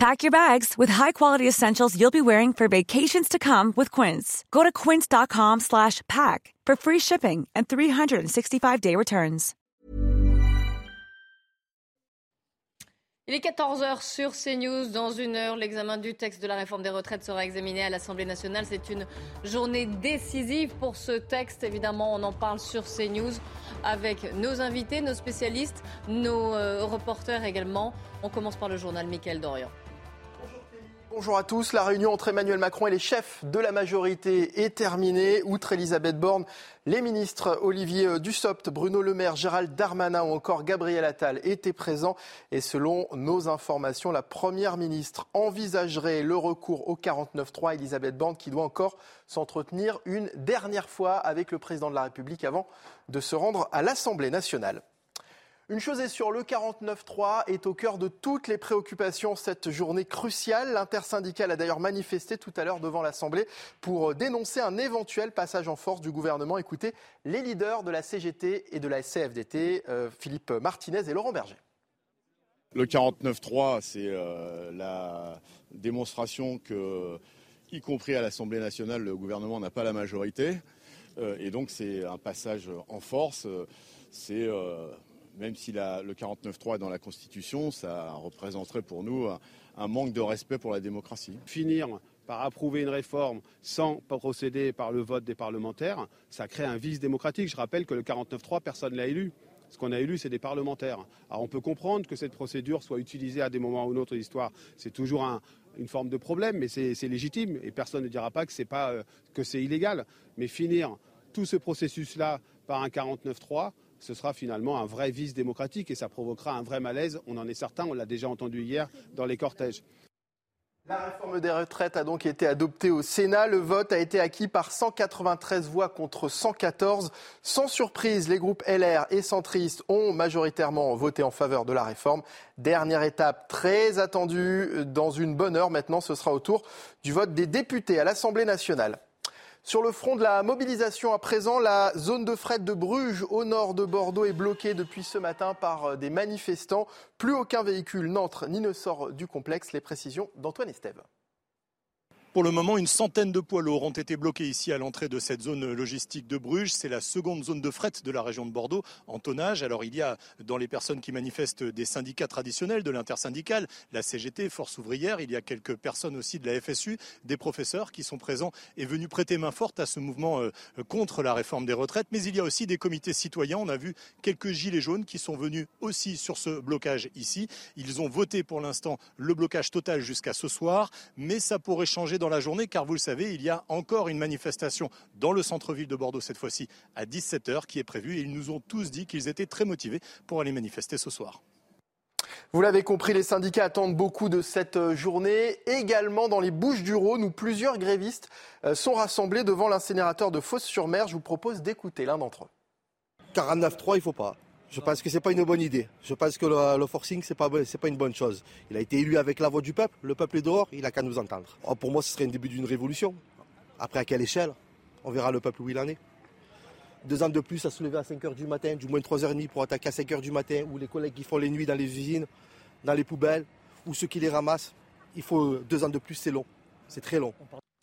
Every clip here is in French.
Pack your bags with high-quality essentials you'll be wearing for vacations to come with Quince. Go to quince.com slash pack for free shipping and 365-day returns. Il est 14h sur CNews. Dans une heure, l'examen du texte de la réforme des retraites sera examiné à l'Assemblée nationale. C'est une journée décisive pour ce texte. Évidemment, on en parle sur CNews avec nos invités, nos spécialistes, nos euh, reporters également. On commence par le journal Mickaël Dorian. Bonjour à tous. La réunion entre Emmanuel Macron et les chefs de la majorité est terminée. Outre Elisabeth Borne, les ministres Olivier Dussopt, Bruno Le Maire, Gérald Darmanin ou encore Gabriel Attal étaient présents. Et selon nos informations, la première ministre envisagerait le recours au 49-3. Elisabeth Borne qui doit encore s'entretenir une dernière fois avec le président de la République avant de se rendre à l'Assemblée nationale. Une chose est sûre, le 49-3 est au cœur de toutes les préoccupations cette journée cruciale. L'intersyndicale a d'ailleurs manifesté tout à l'heure devant l'Assemblée pour dénoncer un éventuel passage en force du gouvernement. Écoutez les leaders de la CGT et de la CFDT, euh, Philippe Martinez et Laurent Berger. Le 49-3, c'est euh, la démonstration que, y compris à l'Assemblée nationale, le gouvernement n'a pas la majorité. Euh, et donc c'est un passage en force. C'est même si le 49.3 est dans la Constitution, ça représenterait pour nous un, manque de respect pour la démocratie. Finir par approuver une réforme sans procéder par le vote des parlementaires, ça crée un vice démocratique. Je rappelle que le 49.3, personne ne l'a élu. Ce qu'on a élu, c'est des parlementaires. Alors on peut comprendre que cette procédure soit utilisée à des moments ou d'autres de l'histoire. C'est toujours une forme de problème, mais c'est légitime. Et personne ne dira pas que c'est pas euh, illégal. Mais finir tout ce processus-là par un 49.3, ce sera finalement un vrai vice démocratique et ça provoquera un vrai malaise. On en est certain, on l'a déjà entendu hier dans les cortèges. La réforme des retraites a donc été adoptée au Sénat. Le vote a été acquis par 193 voix contre 114. Sans surprise, les groupes LR et centristes ont majoritairement voté en faveur de la réforme. Dernière étape très attendue dans une bonne heure. Maintenant, ce sera au tour du vote des députés à l'Assemblée nationale. Sur le front de la mobilisation à présent, la zone de fret de Bruges au nord de Bordeaux est bloquée depuis ce matin par euh, des manifestants. Plus aucun véhicule n'entre ni ne sort du complexe. Les précisions d'Antoine Estève. Pour le moment, une centaine de poids lourds ont été bloqués ici à l'entrée de cette zone logistique de Bruges. C'est la seconde zone de fret de la région de Bordeaux en tonnage. Alors il y a dans les personnes qui manifestent des syndicats traditionnels, de l'intersyndicale, la CGT, Force ouvrière. Il y a quelques personnes aussi de la FSU, des professeurs qui sont présents et venus prêter main forte à ce mouvement euh, contre la réforme des retraites. Mais il y a aussi des comités citoyens. On a vu quelques gilets jaunes qui sont venus aussi sur ce blocage ici. Ils ont voté pour l'instant le blocage total jusqu'à ce soir, mais ça pourrait changer dans la journée, car vous le savez, il y a encore une manifestation dans le centre-ville de Bordeaux, cette fois-ci à 17h, qui est prévue. Et ils nous ont tous dit qu'ils étaient très motivés pour aller manifester ce soir. Vous l'avez compris, les syndicats attendent beaucoup de cette journée. Également dans les Bouches du Rhône, où plusieurs grévistes euh, sont rassemblés devant l'incinérateur de Fosse-sur-Mer. Je vous propose d'écouter l'un d'entre eux. 49.3, il ne faut pas. Je pense que ce n'est pas une bonne idée. Je pense que le, forcing, ce n'est pas, pas une bonne chose. Il a été élu avec la voix du peuple. Le peuple est dehors, il n'a qu'à nous entendre. Oh, pour moi, ce serait le début d'une révolution. Après, à quelle échelle? On verra le peuple où il en est. Deux ans de plus à se lever à 5h du matin, du moins 3h30 pour attaquer à 5h du matin, ou les collègues qui font les nuits dans les usines, dans les poubelles, ou ceux qui les ramassent. Il faut deux ans de plus, c'est long. C'est très long.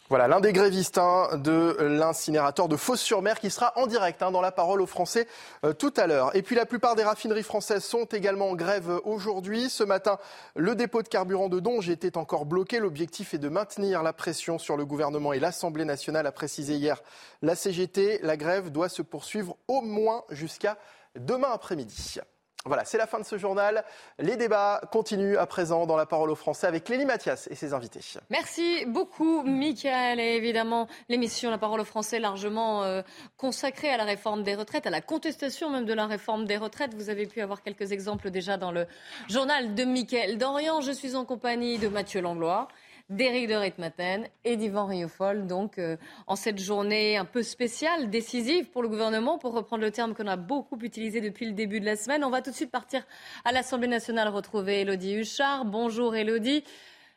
Voilà, l'un des grévistes hein, de l'incinérateur de Fos-sur-Mer qui sera en direct hein, dans la parole aux Français euh, tout à l'heure. Et puis la plupart des raffineries françaises sont également en grève aujourd'hui. Ce matin, le dépôt de carburant de Donge était encore bloqué. L'objectif est de maintenir la pression sur le gouvernement et l'Assemblée nationale a précisé hier la CGT. La grève doit se poursuivre au moins jusqu'à demain après-midi. Voilà, c'est la fin de ce journal. Les débats continuent à présent dans la parole aux Français avec Lélie Mathias et ses invités. Merci beaucoup, Michael. Et évidemment, l'émission La parole aux Français, largement euh, consacrée à la réforme des retraites, à la contestation même de la réforme des retraites. Vous avez pu avoir quelques exemples déjà dans le journal de Michael Dorian. Je suis en compagnie de Mathieu Langlois d'Éric de Ritmaten et d'Yvan Riofol. Donc, euh, en cette journée un peu spéciale, décisive pour le gouvernement, pour reprendre le terme qu'on a beaucoup utilisé depuis le début de la semaine, on va tout de suite partir à l'Assemblée nationale retrouver Elodie Huchard. Bonjour Elodie.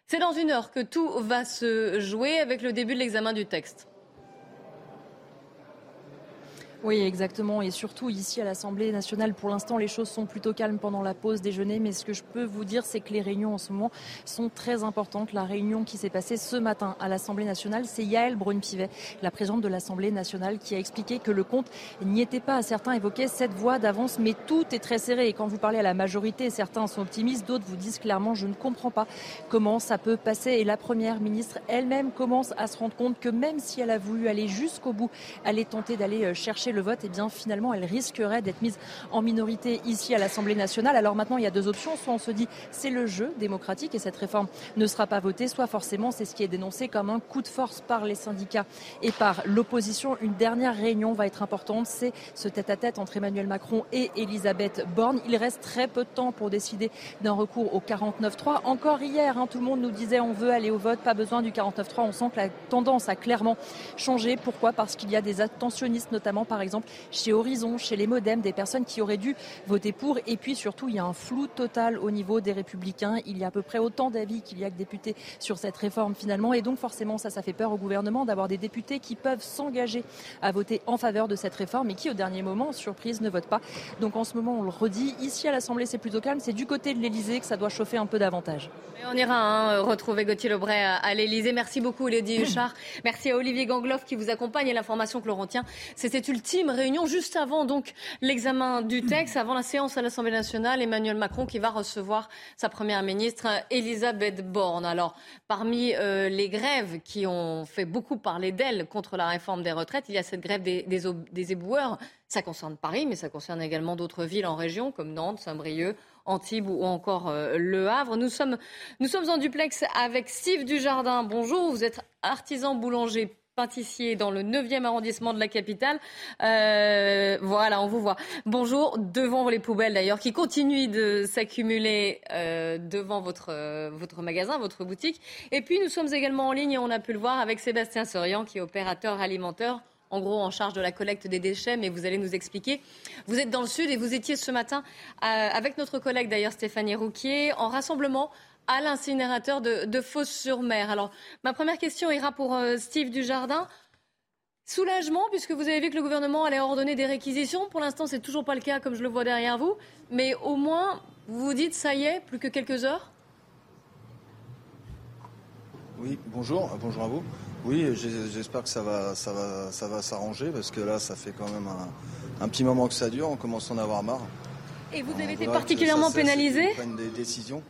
C'est dans une heure que tout va se jouer avec le début de l'examen du texte. Oui, exactement. Et surtout ici à l'Assemblée nationale, pour l'instant, les choses sont plutôt calmes pendant la pause déjeuner. Mais ce que je peux vous dire, c'est que les réunions en ce moment sont très importantes. La réunion qui s'est passée ce matin à l'Assemblée nationale, c'est Yael Brune-Pivet, la présidente de l'Assemblée nationale, qui a expliqué que le compte n'y était pas. Certains évoquaient cette voie d'avance, mais tout est très serré. Et quand vous parlez à la majorité, certains sont optimistes, d'autres vous disent clairement, je ne comprends pas comment ça peut passer. Et la première ministre elle-même commence à se rendre compte que même si elle a voulu aller jusqu'au bout, aller tenter d'aller euh, le vote, eh bien finalement elle risquerait d'être mise en minorité ici à l'Assemblée nationale. Alors maintenant il y a deux options, soit on se dit c'est le jeu démocratique et cette réforme ne sera pas votée, soit forcément c'est ce qui est dénoncé comme un coup de force par les syndicats et par l'opposition. Une dernière réunion va être importante, c'est ce tête-à-tête entre Emmanuel Macron et Elisabeth Borne. Il reste très peu de temps pour décider d'un recours au 49-3. Encore hier, hein, tout le monde nous disait on veut aller au vote, pas besoin du 49-3. On sent que la tendance a clairement changé. Pourquoi? Parce qu'il y a des attentionnistes, notamment par par exemple chez Horizon, chez les Modems, des personnes qui auraient dû voter pour. Et puis surtout, il y a un flou total au niveau des Républicains. Il y a à peu près autant d'avis qu'il y a que députés sur cette réforme finalement. Et donc forcément, ça, ça fait peur au gouvernement d'avoir des députés qui peuvent s'engager à voter en faveur de cette réforme et qui, au dernier moment, surprise, ne votent pas. Donc en ce moment, on le redit, ici à l'Assemblée, c'est plutôt calme. C'est du côté de l'Elysée que ça doit chauffer un peu davantage. on ira hein, retrouver Gauthier Lebray à, l'Elysée. Merci beaucoup, Elodie Huchard. Merci à Olivier Gangloff qui vous accompagne et l'information retient. C'était ultime réunion juste avant donc l'examen du texte, avant la séance à l'Assemblée nationale. Emmanuel Macron qui va recevoir sa première ministre Elisabeth Borne. Alors, parmi euh, les grèves qui ont fait beaucoup parler d'elle contre la réforme des retraites, il y a cette grève des, des, éboueurs. Ça concerne Paris, mais ça concerne également d'autres villes en région comme Nantes, Saint-Brieuc. Antibes ou encore euh, Le Havre. Nous sommes, nous sommes en duplex avec Steve Dujardin. Bonjour, vous êtes artisan boulanger pâtissier dans le 9e arrondissement de la capitale. Euh, voilà, on vous voit. Bonjour, devant les poubelles d'ailleurs, qui continuent de s'accumuler euh, devant votre, euh, votre magasin, votre boutique. Et puis nous sommes également en ligne, et on a pu le voir, avec Sébastien Sorian, qui est opérateur alimentaire en gros en charge de la collecte des déchets, mais vous allez nous expliquer. Vous êtes dans le sud et vous étiez ce matin avec notre collègue d'ailleurs Stéphanie Rouquier en rassemblement à l'incinérateur de, de Fos-sur-Mer. Alors, ma première question ira pour euh, Steve Dujardin. Soulagement, puisque vous avez vu que le gouvernement allait ordonner des réquisitions. Pour l'instant, c'est toujours pas le cas, comme je le vois derrière vous. Mais au moins, vous vous dites, ça y est, plus que quelques heures Oui, bonjour, bonjour à vous. Oui, j'espère que ça va, ça va, ça va s'arranger, parce que là, ça fait quand même un, petit moment que ça dure. On commence à en avoir marre. Et vous avez été particulièrement pénalisé des décisions.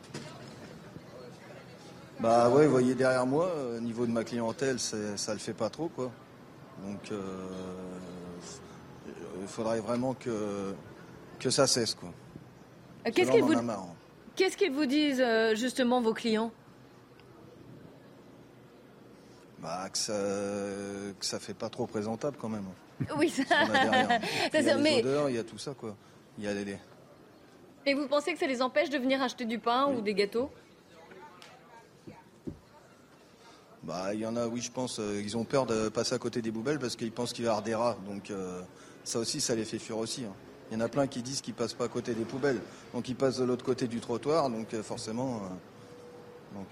Bah ouais, vous voyez derrière moi, au euh, niveau de ma clientèle, ça le fait pas trop quoi. Donc euh, il faudrait vraiment que, que ça cesse quoi. Euh, qu'est-ce qu'ils vous, qu'est-ce qu'ils vous disent justement vos clients? Bah que ça, que ça fait pas trop présentable quand même. Oui, ça. il y a les odeurs, il y a tout ça quoi. Il y a les... Et vous pensez que ça les empêche de venir acheter du pain ou des gâteaux? Bah, il y en a, oui, je pense, euh, ils ont peur de passer à côté des poubelles parce qu'ils pensent qu'il va y avoir des rats. Donc, euh, ça aussi, ça les fait fuir aussi. Hein. Il y en a plein qui disent qu'ils passent pas à côté des poubelles. Donc, ils passent de l'autre côté du trottoir. Donc, euh, forcément,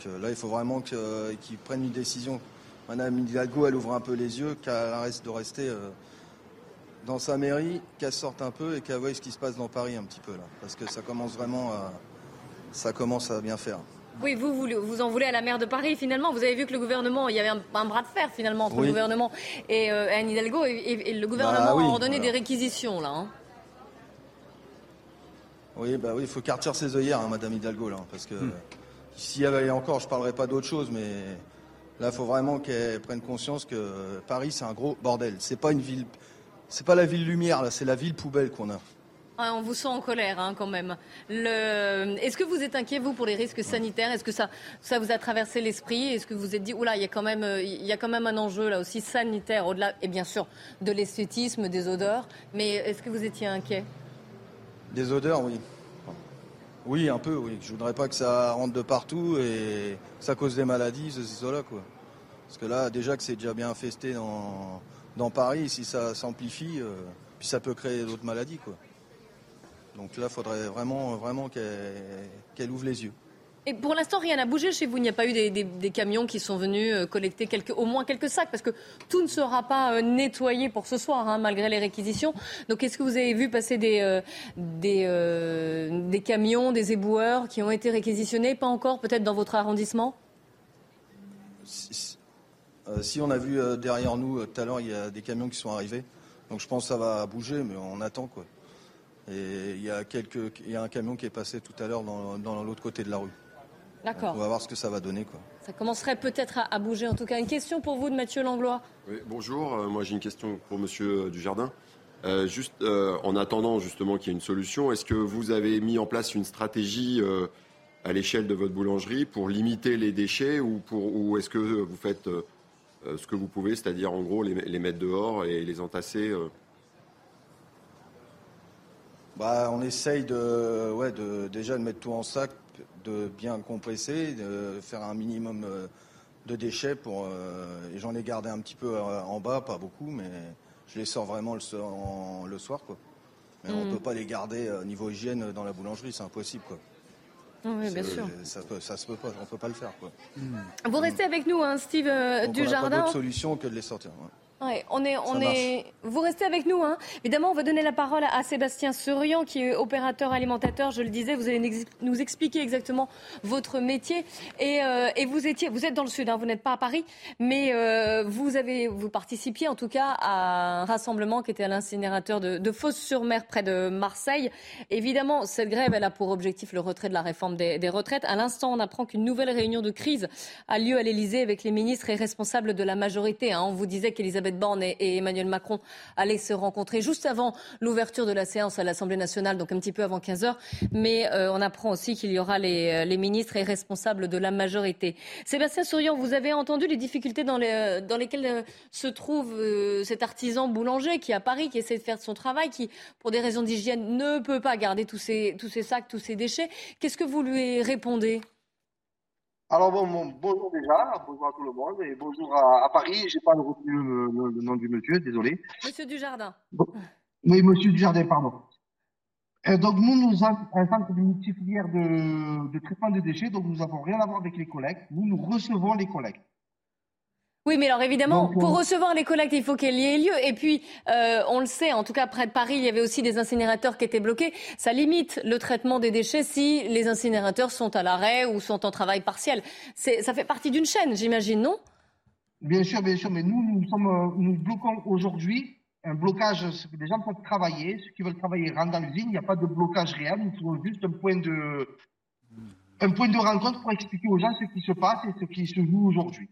là, il faut vraiment qu'ils prennent une décision. Madame Hidalgo, elle ouvre un peu les yeux, qu'elle arrête de rester dans sa mairie, qu'elle sorte un peu et qu'elle voie ce qui se passe dans Paris un petit peu là. Parce que ça commence vraiment ça commence à bien faire. Oui, vous, vous, en voulez à la maire de Paris. Finalement, vous avez vu que le gouvernement, il y avait un, bras de fer finalement entre le gouvernement et euh, Anne Hidalgo, et, le gouvernement bah a ordonné des réquisitions là. Hein. Oui, bah oui, il faut quartier ses œillères, hein, Madame Hidalgo, là, parce que hmm. s'il y avait encore, je parlerai pas d'autre chose, mais là, il faut vraiment qu'elle prenne conscience que Paris, c'est un gros bordel. C'est pas une ville, c'est pas la ville lumière, là, c'est la ville poubelle qu'on a. On vous sent en colère hein, quand même. Est-ce que vous êtes inquiet, vous, pour les risques sanitaires? Est-ce que ça, vous a traversé l'esprit? Est-ce que vous vous êtes dit, oula, il y, a quand même, un enjeu là aussi sanitaire, au-delà, et bien sûr, de l'esthétisme, des odeurs. Mais est-ce que vous étiez inquiet? Des odeurs, oui. Oui, un peu, oui. Je voudrais pas que ça rentre de partout et ça cause des maladies, ceci, cela, quoi. Parce que là, déjà que c'est déjà bien infesté dans, dans Paris, si ça s'amplifie, euh, puis ça peut créer d'autres maladies, quoi. Donc là, il faudrait vraiment, vraiment qu'elle ouvre les yeux. Et pour l'instant, rien n'a bougé chez vous. Il n'y a pas eu des, camions qui sont venus euh, collecter quelques, au moins quelques sacs, parce que tout ne sera pas euh, nettoyé pour ce soir, hein, malgré les réquisitions. Donc, est-ce que vous avez vu passer des, euh, des, camions, des éboueurs qui ont été réquisitionnés? Pas encore, peut-être dans votre arrondissement? Si, on a vu derrière nous tout à l'heure, il y a des camions qui sont arrivés. Donc, je pense que ça va bouger, mais on attend quoi. Et il y a quelques, il y a un camion qui est passé tout à l'heure dans l'autre côté de la rue. D'accord. On va voir ce que ça va donner. Quoi. Ça commencerait peut-être à, bouger en tout cas. Une question pour vous de Mathieu Langlois. Oui, bonjour, euh, moi j'ai une question pour Monsieur euh, Dujardin. Euh, juste en attendant justement qu'il y ait une solution, est-ce que vous avez mis en place une stratégie à l'échelle de votre boulangerie pour limiter les déchets ou, pour, ou est-ce que vous faites ce que vous pouvez, c'est-à-dire en gros les, mettre dehors et les entasser bah, On essaye de, ouais, de, déjà de mettre tout en sac de bien compresser, de faire un minimum euh, de déchets pour. Euh, et j'en ai gardé un petit peu euh, en bas, pas beaucoup, mais je les sors vraiment le, le soir, quoi. Mais on ne mm. peut pas les garder niveau hygiène dans la boulangerie, c'est impossible, quoi. Oui, bien sûr. Ça, peut, ça se peut pas, on peut pas le faire. Quoi. Vous restez avec nous, hein, Steve Dujardin. On n'a pas d'autre solution que de les sortir. Ouais, on est, on est. Vous restez avec nous, hein. Évidemment, on va donner la parole à Sébastien Surian, qui est opérateur alimentateur. Je le disais, vous allez nous expliquer exactement votre métier. Et, euh, et vous étiez, vous êtes dans le sud, hein, vous n'êtes pas à Paris, mais euh, vous avez, vous participiez en tout cas à un rassemblement qui était à l'incinérateur de, de Fos-sur-Mer près de Marseille. Évidemment, cette grève, elle a pour objectif le retrait de la réforme des, des retraites. À l'instant, on apprend qu'une nouvelle réunion de crise a lieu à l'Elysée avec les ministres et responsables de la majorité. Hein. On vous disait qu'Elisabeth Borne et, Emmanuel Macron allaient se rencontrer juste avant l'ouverture de la séance à l'Assemblée nationale, donc un petit peu avant 15 heures. Mais euh, on apprend aussi qu'il y aura les, les, ministres et responsables de la majorité. Sébastien Souriant, vous avez entendu les difficultés dans, dans lesquelles euh, se trouve euh, cet artisan boulanger qui est à Paris, qui essaie de faire son travail, qui, pour des raisons d'hygiène, ne peut pas garder tous ces sacs, tous ces déchets. Qu'est-ce que vous lui répondez? Alors bon, bonjour déjà, bonjour à tout le monde et bonjour à, Paris. J'ai pas retenu le, le, nom du monsieur, désolé. Monsieur Dujardin. Oui, monsieur Dujardin, pardon. Euh, donc nous, nous avons un centre multifilière de, de traitement de déchets, donc nous n'avons rien à voir avec les collègues. Nous, nous recevons les collègues. Oui, mais alors évidemment, pour recevoir les collectes, il faut qu'elle y ait lieu. Et puis, euh, on le sait, en tout cas près de Paris, il y avait aussi des incinérateurs qui étaient bloqués. Ça limite le traitement des déchets si les incinérateurs sont à l'arrêt ou sont en travail partiel. Ça fait partie d'une chaîne, j'imagine, non? Bien sûr, bien sûr. Mais nous, nous, sommes, euh, nous bloquons aujourd'hui un blocage. Les gens peuvent travailler. Ceux qui veulent travailler rentrent dans l'usine. Il n'y a pas de blocage réel. Nous trouvons juste un point de, un point de rencontre pour expliquer aux gens ce qui se passe et ce qui se joue aujourd'hui.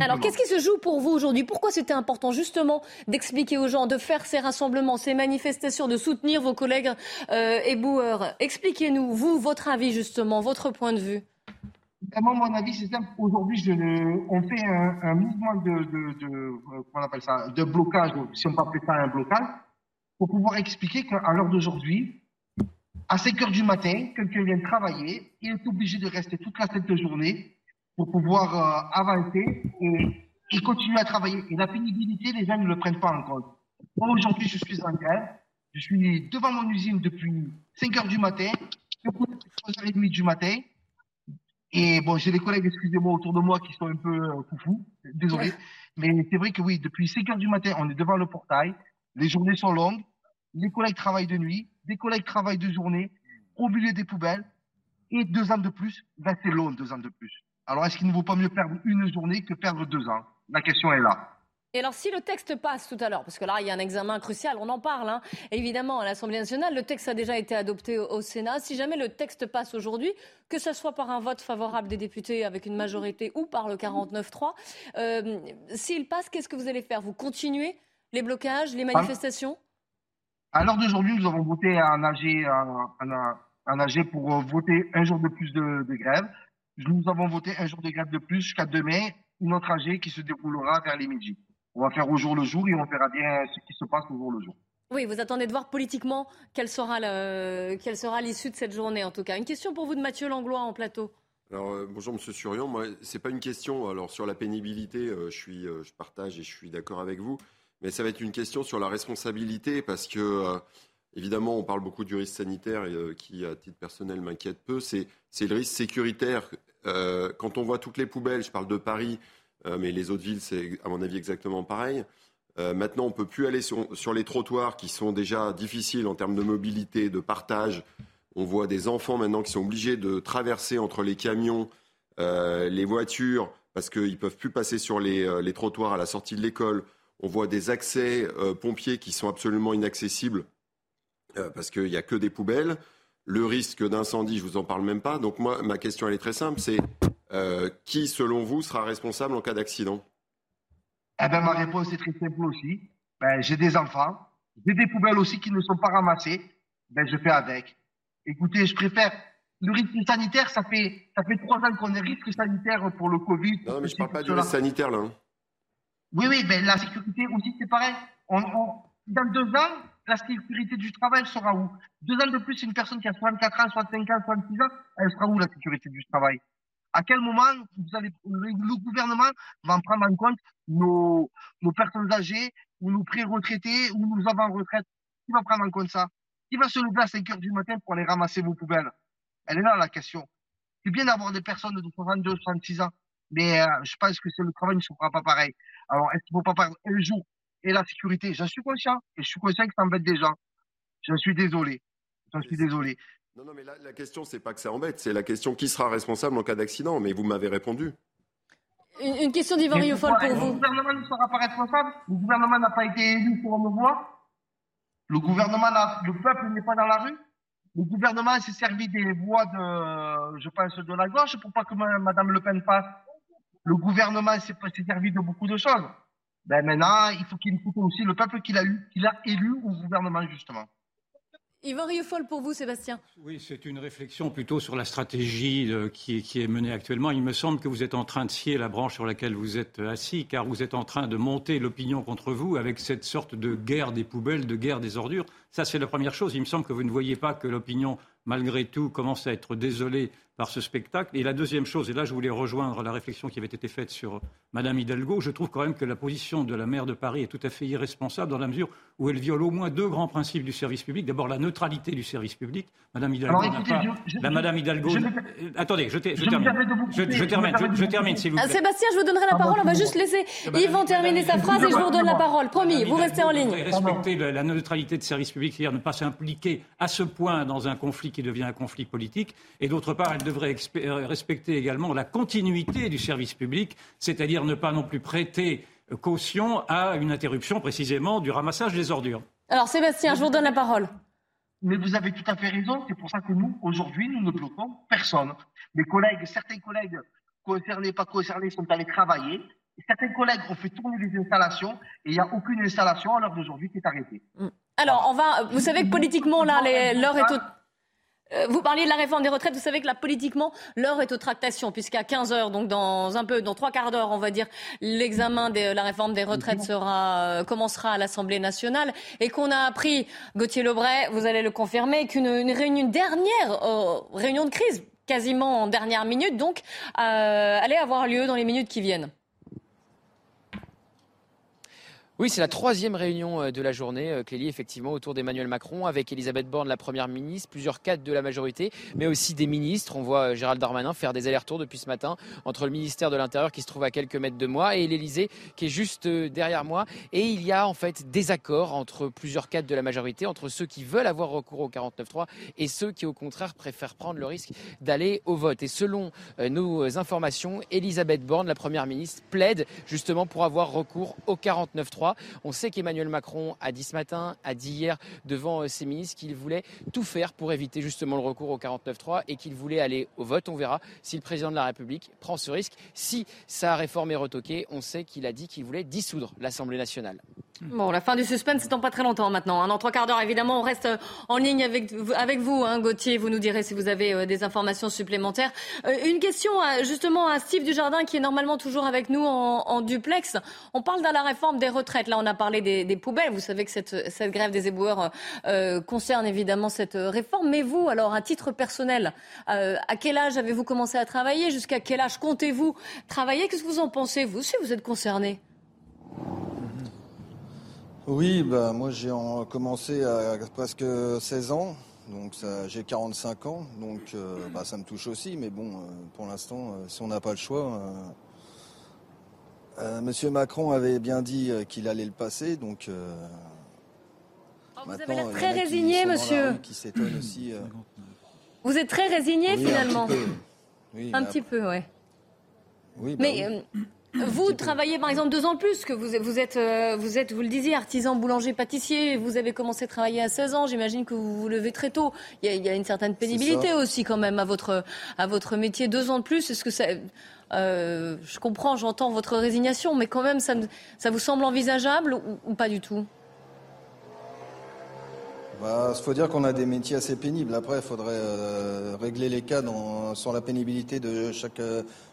Alors, qu'est-ce qui se joue pour vous aujourd'hui? Pourquoi c'était important justement d'expliquer aux gens, de faire ces rassemblements, ces manifestations, de soutenir vos collègues euh, éboueurs? Expliquez-nous, vous, votre avis justement, votre point de vue. Moi, mon avis, c'est simple. Aujourd'hui, on fait un, mouvement de, de, on appelle ça, de blocage, si on peut appeler ça un blocage, pour pouvoir expliquer qu'à l'heure d'aujourd'hui, à 5 heures du matin, quelqu'un vient travailler, il est obligé de rester toute la cette journée pour pouvoir euh, avancer et, et, continuer à travailler. Et la pénibilité, les gens ne le prennent pas en compte. Moi, aujourd'hui, je suis en grève. Je suis devant mon usine depuis 5 heures du matin, 3h30 du matin. Et bon, j'ai des collègues, excusez-moi, autour de moi qui sont un peu euh, foufou. Désolé. Mais c'est vrai que oui, depuis 5 heures du matin, on est devant le portail. Les journées sont longues. Les collègues travaillent de nuit. Des collègues travaillent de journée au milieu des poubelles. Et deux ans de plus, ben c'est long, deux ans de plus. Alors, est-ce qu'il ne vaut pas mieux perdre une journée que perdre deux ans? La question est là. Et alors, si le texte passe tout à l'heure, parce que là, il y a un examen crucial, on en parle, hein, évidemment, à l'Assemblée nationale, le texte a déjà été adopté au, Sénat. Si jamais le texte passe aujourd'hui, que ce soit par un vote favorable des députés avec une majorité ou par le 49-3, euh, s'il passe, qu'est-ce que vous allez faire? Vous continuez les blocages, les manifestations? À l'heure d'aujourd'hui, nous avons voté un AG, un, AG pour voter un jour de plus de grève. Nous avons voté un jour de grève de plus jusqu'à demain, une AG qui se déroulera vers les midi. On va faire au jour le jour et on verra bien ce qui se passe au jour le jour. Oui, vous attendez de voir politiquement quelle sera l'issue de cette journée, en tout cas. Une question pour vous de Mathieu Langlois en plateau. Alors, euh, bonjour Monsieur Surian. Moi, c'est pas une question. Alors sur la pénibilité, euh, je suis, euh, je partage et je suis d'accord avec vous. Mais ça va être une question sur la responsabilité parce que évidemment, on parle beaucoup du risque sanitaire qui, à titre personnel, m'inquiète peu. C'est, le risque sécuritaire. quand on voit toutes les poubelles, je parle de Paris, mais les autres villes, c'est à mon avis exactement pareil. maintenant, on peut plus aller sur, les trottoirs qui sont déjà difficiles en termes de mobilité, de partage. On voit des enfants maintenant qui sont obligés de traverser entre les camions, euh, les voitures, parce qu'ils ne peuvent plus passer sur euh, les, trottoirs à la sortie de l'école. On voit des accès euh, pompiers qui sont absolument inaccessibles parce qu'il n'y a que des poubelles. Le risque d'incendie, je ne vous en parle même pas. Donc moi, ma question, elle est très simple, c'est qui, selon vous, sera responsable en cas d'accident? Eh ben, Ma réponse est très simple aussi. Ben, j'ai des enfants, j'ai des poubelles aussi qui ne sont pas ramassées. Ben, je fais avec. Écoutez, je préfère. Le risque sanitaire, ça fait, ça fait trois ans qu'on est risque sanitaire pour le Covid. Non, mais je ne parle pas du risque sanitaire, là. Hein. Oui, oui, mais la sécurité aussi, c'est pareil. dans deux ans, la sécurité du travail sera où? Deux ans de plus, une personne qui a 64 ans, 65 ans, 66 ans, elle sera où la sécurité du travail? À quel moment vous allez, le gouvernement va en prendre en compte nos, nos personnes âgées ou nos pré-retraités ou nos avant-retraites? Qui va prendre en compte ça? Qui va se lever à 5 heures du matin pour aller ramasser vos poubelles? Elle est là la question. C'est bien d'avoir des personnes de 62, 66 ans, mais euh, je pense que le travail ne se fera pas pareil. Alors, est-ce qu'il ne faut pas parler un jour et la sécurité J'en suis conscient, et je suis conscient que ça embête des gens. J'en suis désolé. J'en suis désolé. Non, non, mais la, la question, c'est pas que ça embête, c'est la question qui sera responsable en cas d'accident, mais vous m'avez répondu. Une, question d'Yvan Riofol pour vous. Le gouvernement ne sera pas responsable Le gouvernement n'a pas été élu pour me voir le gouvernement, le peuple n'est pas dans la rue. Le gouvernement s'est servi des voix de, je pense, de la gauche pour pas que Madame Le Pen passe. Le gouvernement s'est servi de beaucoup de choses. Ben maintenant, il faut qu'il écoute aussi le peuple qu'il a eu, qu'il a élu au gouvernement justement. Yvan Rieufol pour vous, Sébastien. Oui, c'est une réflexion plutôt sur la stratégie euh, qui, est, menée actuellement. Il me semble que vous êtes en train de scier la branche sur laquelle vous êtes assis, car vous êtes en train de monter l'opinion contre vous avec cette sorte de guerre des poubelles, de guerre des ordures. Ça, c'est la première chose. Il me semble que vous ne voyez pas que l'opinion, malgré tout, commence à être désolée par ce spectacle. Et la deuxième chose, et là je voulais rejoindre la réflexion qui avait été faite sur Madame Hidalgo, je trouve quand même que la position de la maire de Paris est tout à fait irresponsable dans la mesure où elle viole au moins deux grands principes du service public. D'abord la neutralité du service public. Madame Hidalgo n'a pas. la Madame Hidalgo. attendez, je, termine. Je, termine. Je, termine, s'il vous plaît. Sébastien, je vous donnerai la parole. On va juste laisser Yvan terminer sa phrase et je vous redonne la parole. Promis, vous restez en ligne. Respecter la neutralité de service public, c'est-à-dire ne pas s'impliquer à ce point dans un conflit qui devient un conflit politique. Et d'autre part, elle devrait respecter également la continuité du service public, c'est-à-dire ne pas non plus prêter caution à une interruption précisément du ramassage des ordures. Alors Sébastien, je vous donne la parole. Mais vous avez tout à fait raison, c'est pour ça que nous, aujourd'hui, nous ne bloquons personne. Mes collègues, certains collègues concernés, pas concernés, sont allés travailler. Certains collègues ont fait tourner les installations et il n'y a aucune installation à l'heure d'aujourd'hui qui est arrêtée. Alors, on va, vous savez que politiquement, là, l'heure est au euh, vous parliez de la réforme des retraites. Vous savez que là, politiquement, l'heure est aux tractations, puisqu'à 15 heures, donc dans un peu, dans trois quarts d'heure, on va dire, l'examen de la réforme des retraites sera, euh, commencera à l'Assemblée nationale et qu'on a appris, Gauthier Lebray, vous allez le confirmer, qu'une réunion, dernière euh, réunion de crise, quasiment en dernière minute, donc, allait avoir lieu dans les minutes qui viennent. Oui, c'est la troisième réunion euh, de la journée, euh, Clélie, effectivement, autour d'Emmanuel Macron, avec Elisabeth Borne, la première ministre, plusieurs cadres de la majorité, mais aussi des ministres. On voit euh, Gérald Darmanin faire des allers-retours depuis ce matin entre le ministère de l'Intérieur, qui se trouve à quelques mètres de moi, et l'Elysée, qui est juste derrière moi. Et il y a en fait des accords entre plusieurs cadres de la majorité, entre ceux qui veulent avoir recours au 49.3 et ceux qui, au contraire, préfèrent prendre le risque d'aller au vote. Et selon nos informations, Elisabeth Borne, la première ministre, plaide justement pour avoir recours au 49.3. On sait qu'Emmanuel Macron a dit ce matin, a dit hier devant euh, ses ministres qu'il voulait tout faire pour éviter justement le recours au 49-3 et qu'il voulait aller au vote. On verra si le président de la République prend ce risque. Si sa réforme est retoquée, on sait qu'il a dit qu'il voulait dissoudre l'Assemblée nationale. Bon, la fin du suspense, c'est dans pas très longtemps maintenant. Hein. Dans trois quarts d'heure, évidemment, on reste euh, en ligne avec, vous, hein, Gauthier. Vous nous direz si vous avez euh, des informations supplémentaires. Euh, une question justement à Steve Dujardin, qui est normalement toujours avec nous en, duplex. On parle de la réforme des retraites. Là, on a parlé des, poubelles. Vous savez que cette, cette grève des éboueurs concerne évidemment cette réforme. Mais vous, alors, à titre personnel, à quel âge avez-vous commencé à travailler? Jusqu'à quel âge comptez-vous travailler? Qu'est-ce que vous en pensez, vous, si vous êtes concerné? Oui, bah, moi j'ai commencé à presque 16 ans, donc j'ai 45 ans, donc euh, bah, ça me touche aussi, mais bon, euh, pour l'instant, euh, si on n'a pas le choix, Monsieur Macron avait bien dit qu'il allait le passer, donc. Oh, vous avez l'air très résigné, monsieur. Qui s'étonne aussi. Vous êtes très résigné finalement. Un petit peu, oui. Oui, bah mais vous travaillez par exemple deux ans de plus que vous, vous êtes, euh, vous êtes, vous le disiez, artisan boulanger pâtissier. Vous avez commencé à travailler à 16 ans. J'imagine que vous vous levez très tôt. Il y a, une certaine pénibilité aussi quand même à votre, à votre métier. Deux ans de plus, est-ce que ça, euh, je comprends, j'entends votre résignation, mais quand même, ça, ça vous semble envisageable ou pas du tout? Il bah, faut dire qu'on a des métiers assez pénibles. Après, il faudrait euh, régler les cas dans, sur la pénibilité de chaque,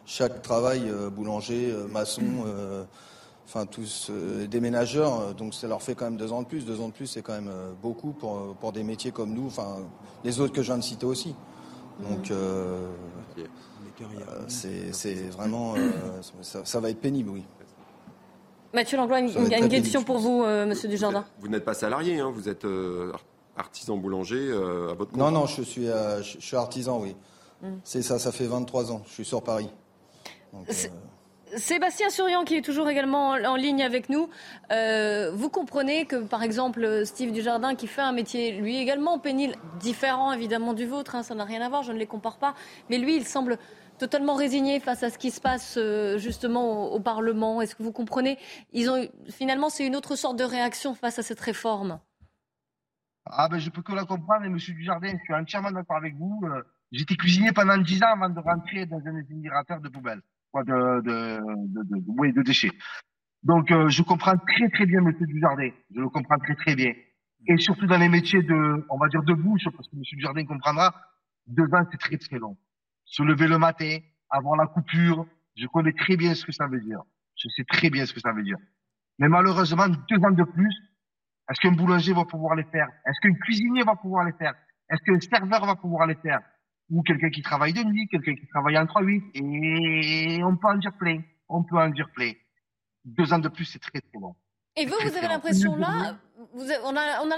chaque travail, euh, boulanger, euh, maçon, enfin tous déménageurs. Donc ça leur fait quand même deux ans de plus. Deux ans de plus, c'est quand même beaucoup pour, pour des métiers comme nous, enfin les autres que je viens de citer aussi. Donc c'est vraiment, ça, va être pénible, oui. Mathieu Langlois, une, une question pour vous, Monsieur Dujardin. Vous n'êtes pas salarié, hein, vous êtes artisan boulanger euh, à votre compte Non, non, je suis, euh, je, suis artisan, oui. Mm. C'est ça, ça fait 23 ans. Je suis sur Paris. Euh, Sébastien Surian, qui est toujours également en, ligne avec nous, vous comprenez que, par exemple, Steve Dujardin, qui fait un métier, lui également pénible, différent évidemment du vôtre, hein, ça n'a rien à voir, je ne les compare pas, mais lui, il semble totalement résigné face à ce qui se passe justement au, au Parlement. Est-ce que vous comprenez? Ils ont finalement, c'est une autre sorte de réaction face à cette réforme? Ah ben je peux que la comprendre, Monsieur Dujardin, je suis entièrement d'accord avec vous. Euh, j'étais cuisinier pendant 10 ans avant de rentrer dans un incinérateur de poubelles, quoi, de, de, de, de, oui, de déchets. Donc euh, je comprends très très bien Monsieur Dujardin, je le comprends très très bien. Et surtout dans les métiers de, on va dire de bouche, parce que Monsieur Dujardin comprendra, deux ans c'est très très long. Se lever le matin, avoir la coupure, je connais très bien ce que ça veut dire. Je sais très bien ce que ça veut dire. Mais malheureusement, deux ans de plus, est-ce qu'un boulanger va pouvoir les faire? Est-ce qu'un cuisinier va pouvoir les faire? Est-ce qu'un serveur va pouvoir les faire? Ou quelqu'un qui travaille de nuit, quelqu'un qui travaille en 3-8 Et on peut en dire plein. On peut en dire plein. Deux ans de plus, c'est très très long. Et vous, vous avez l'impression là, vous, on a, on a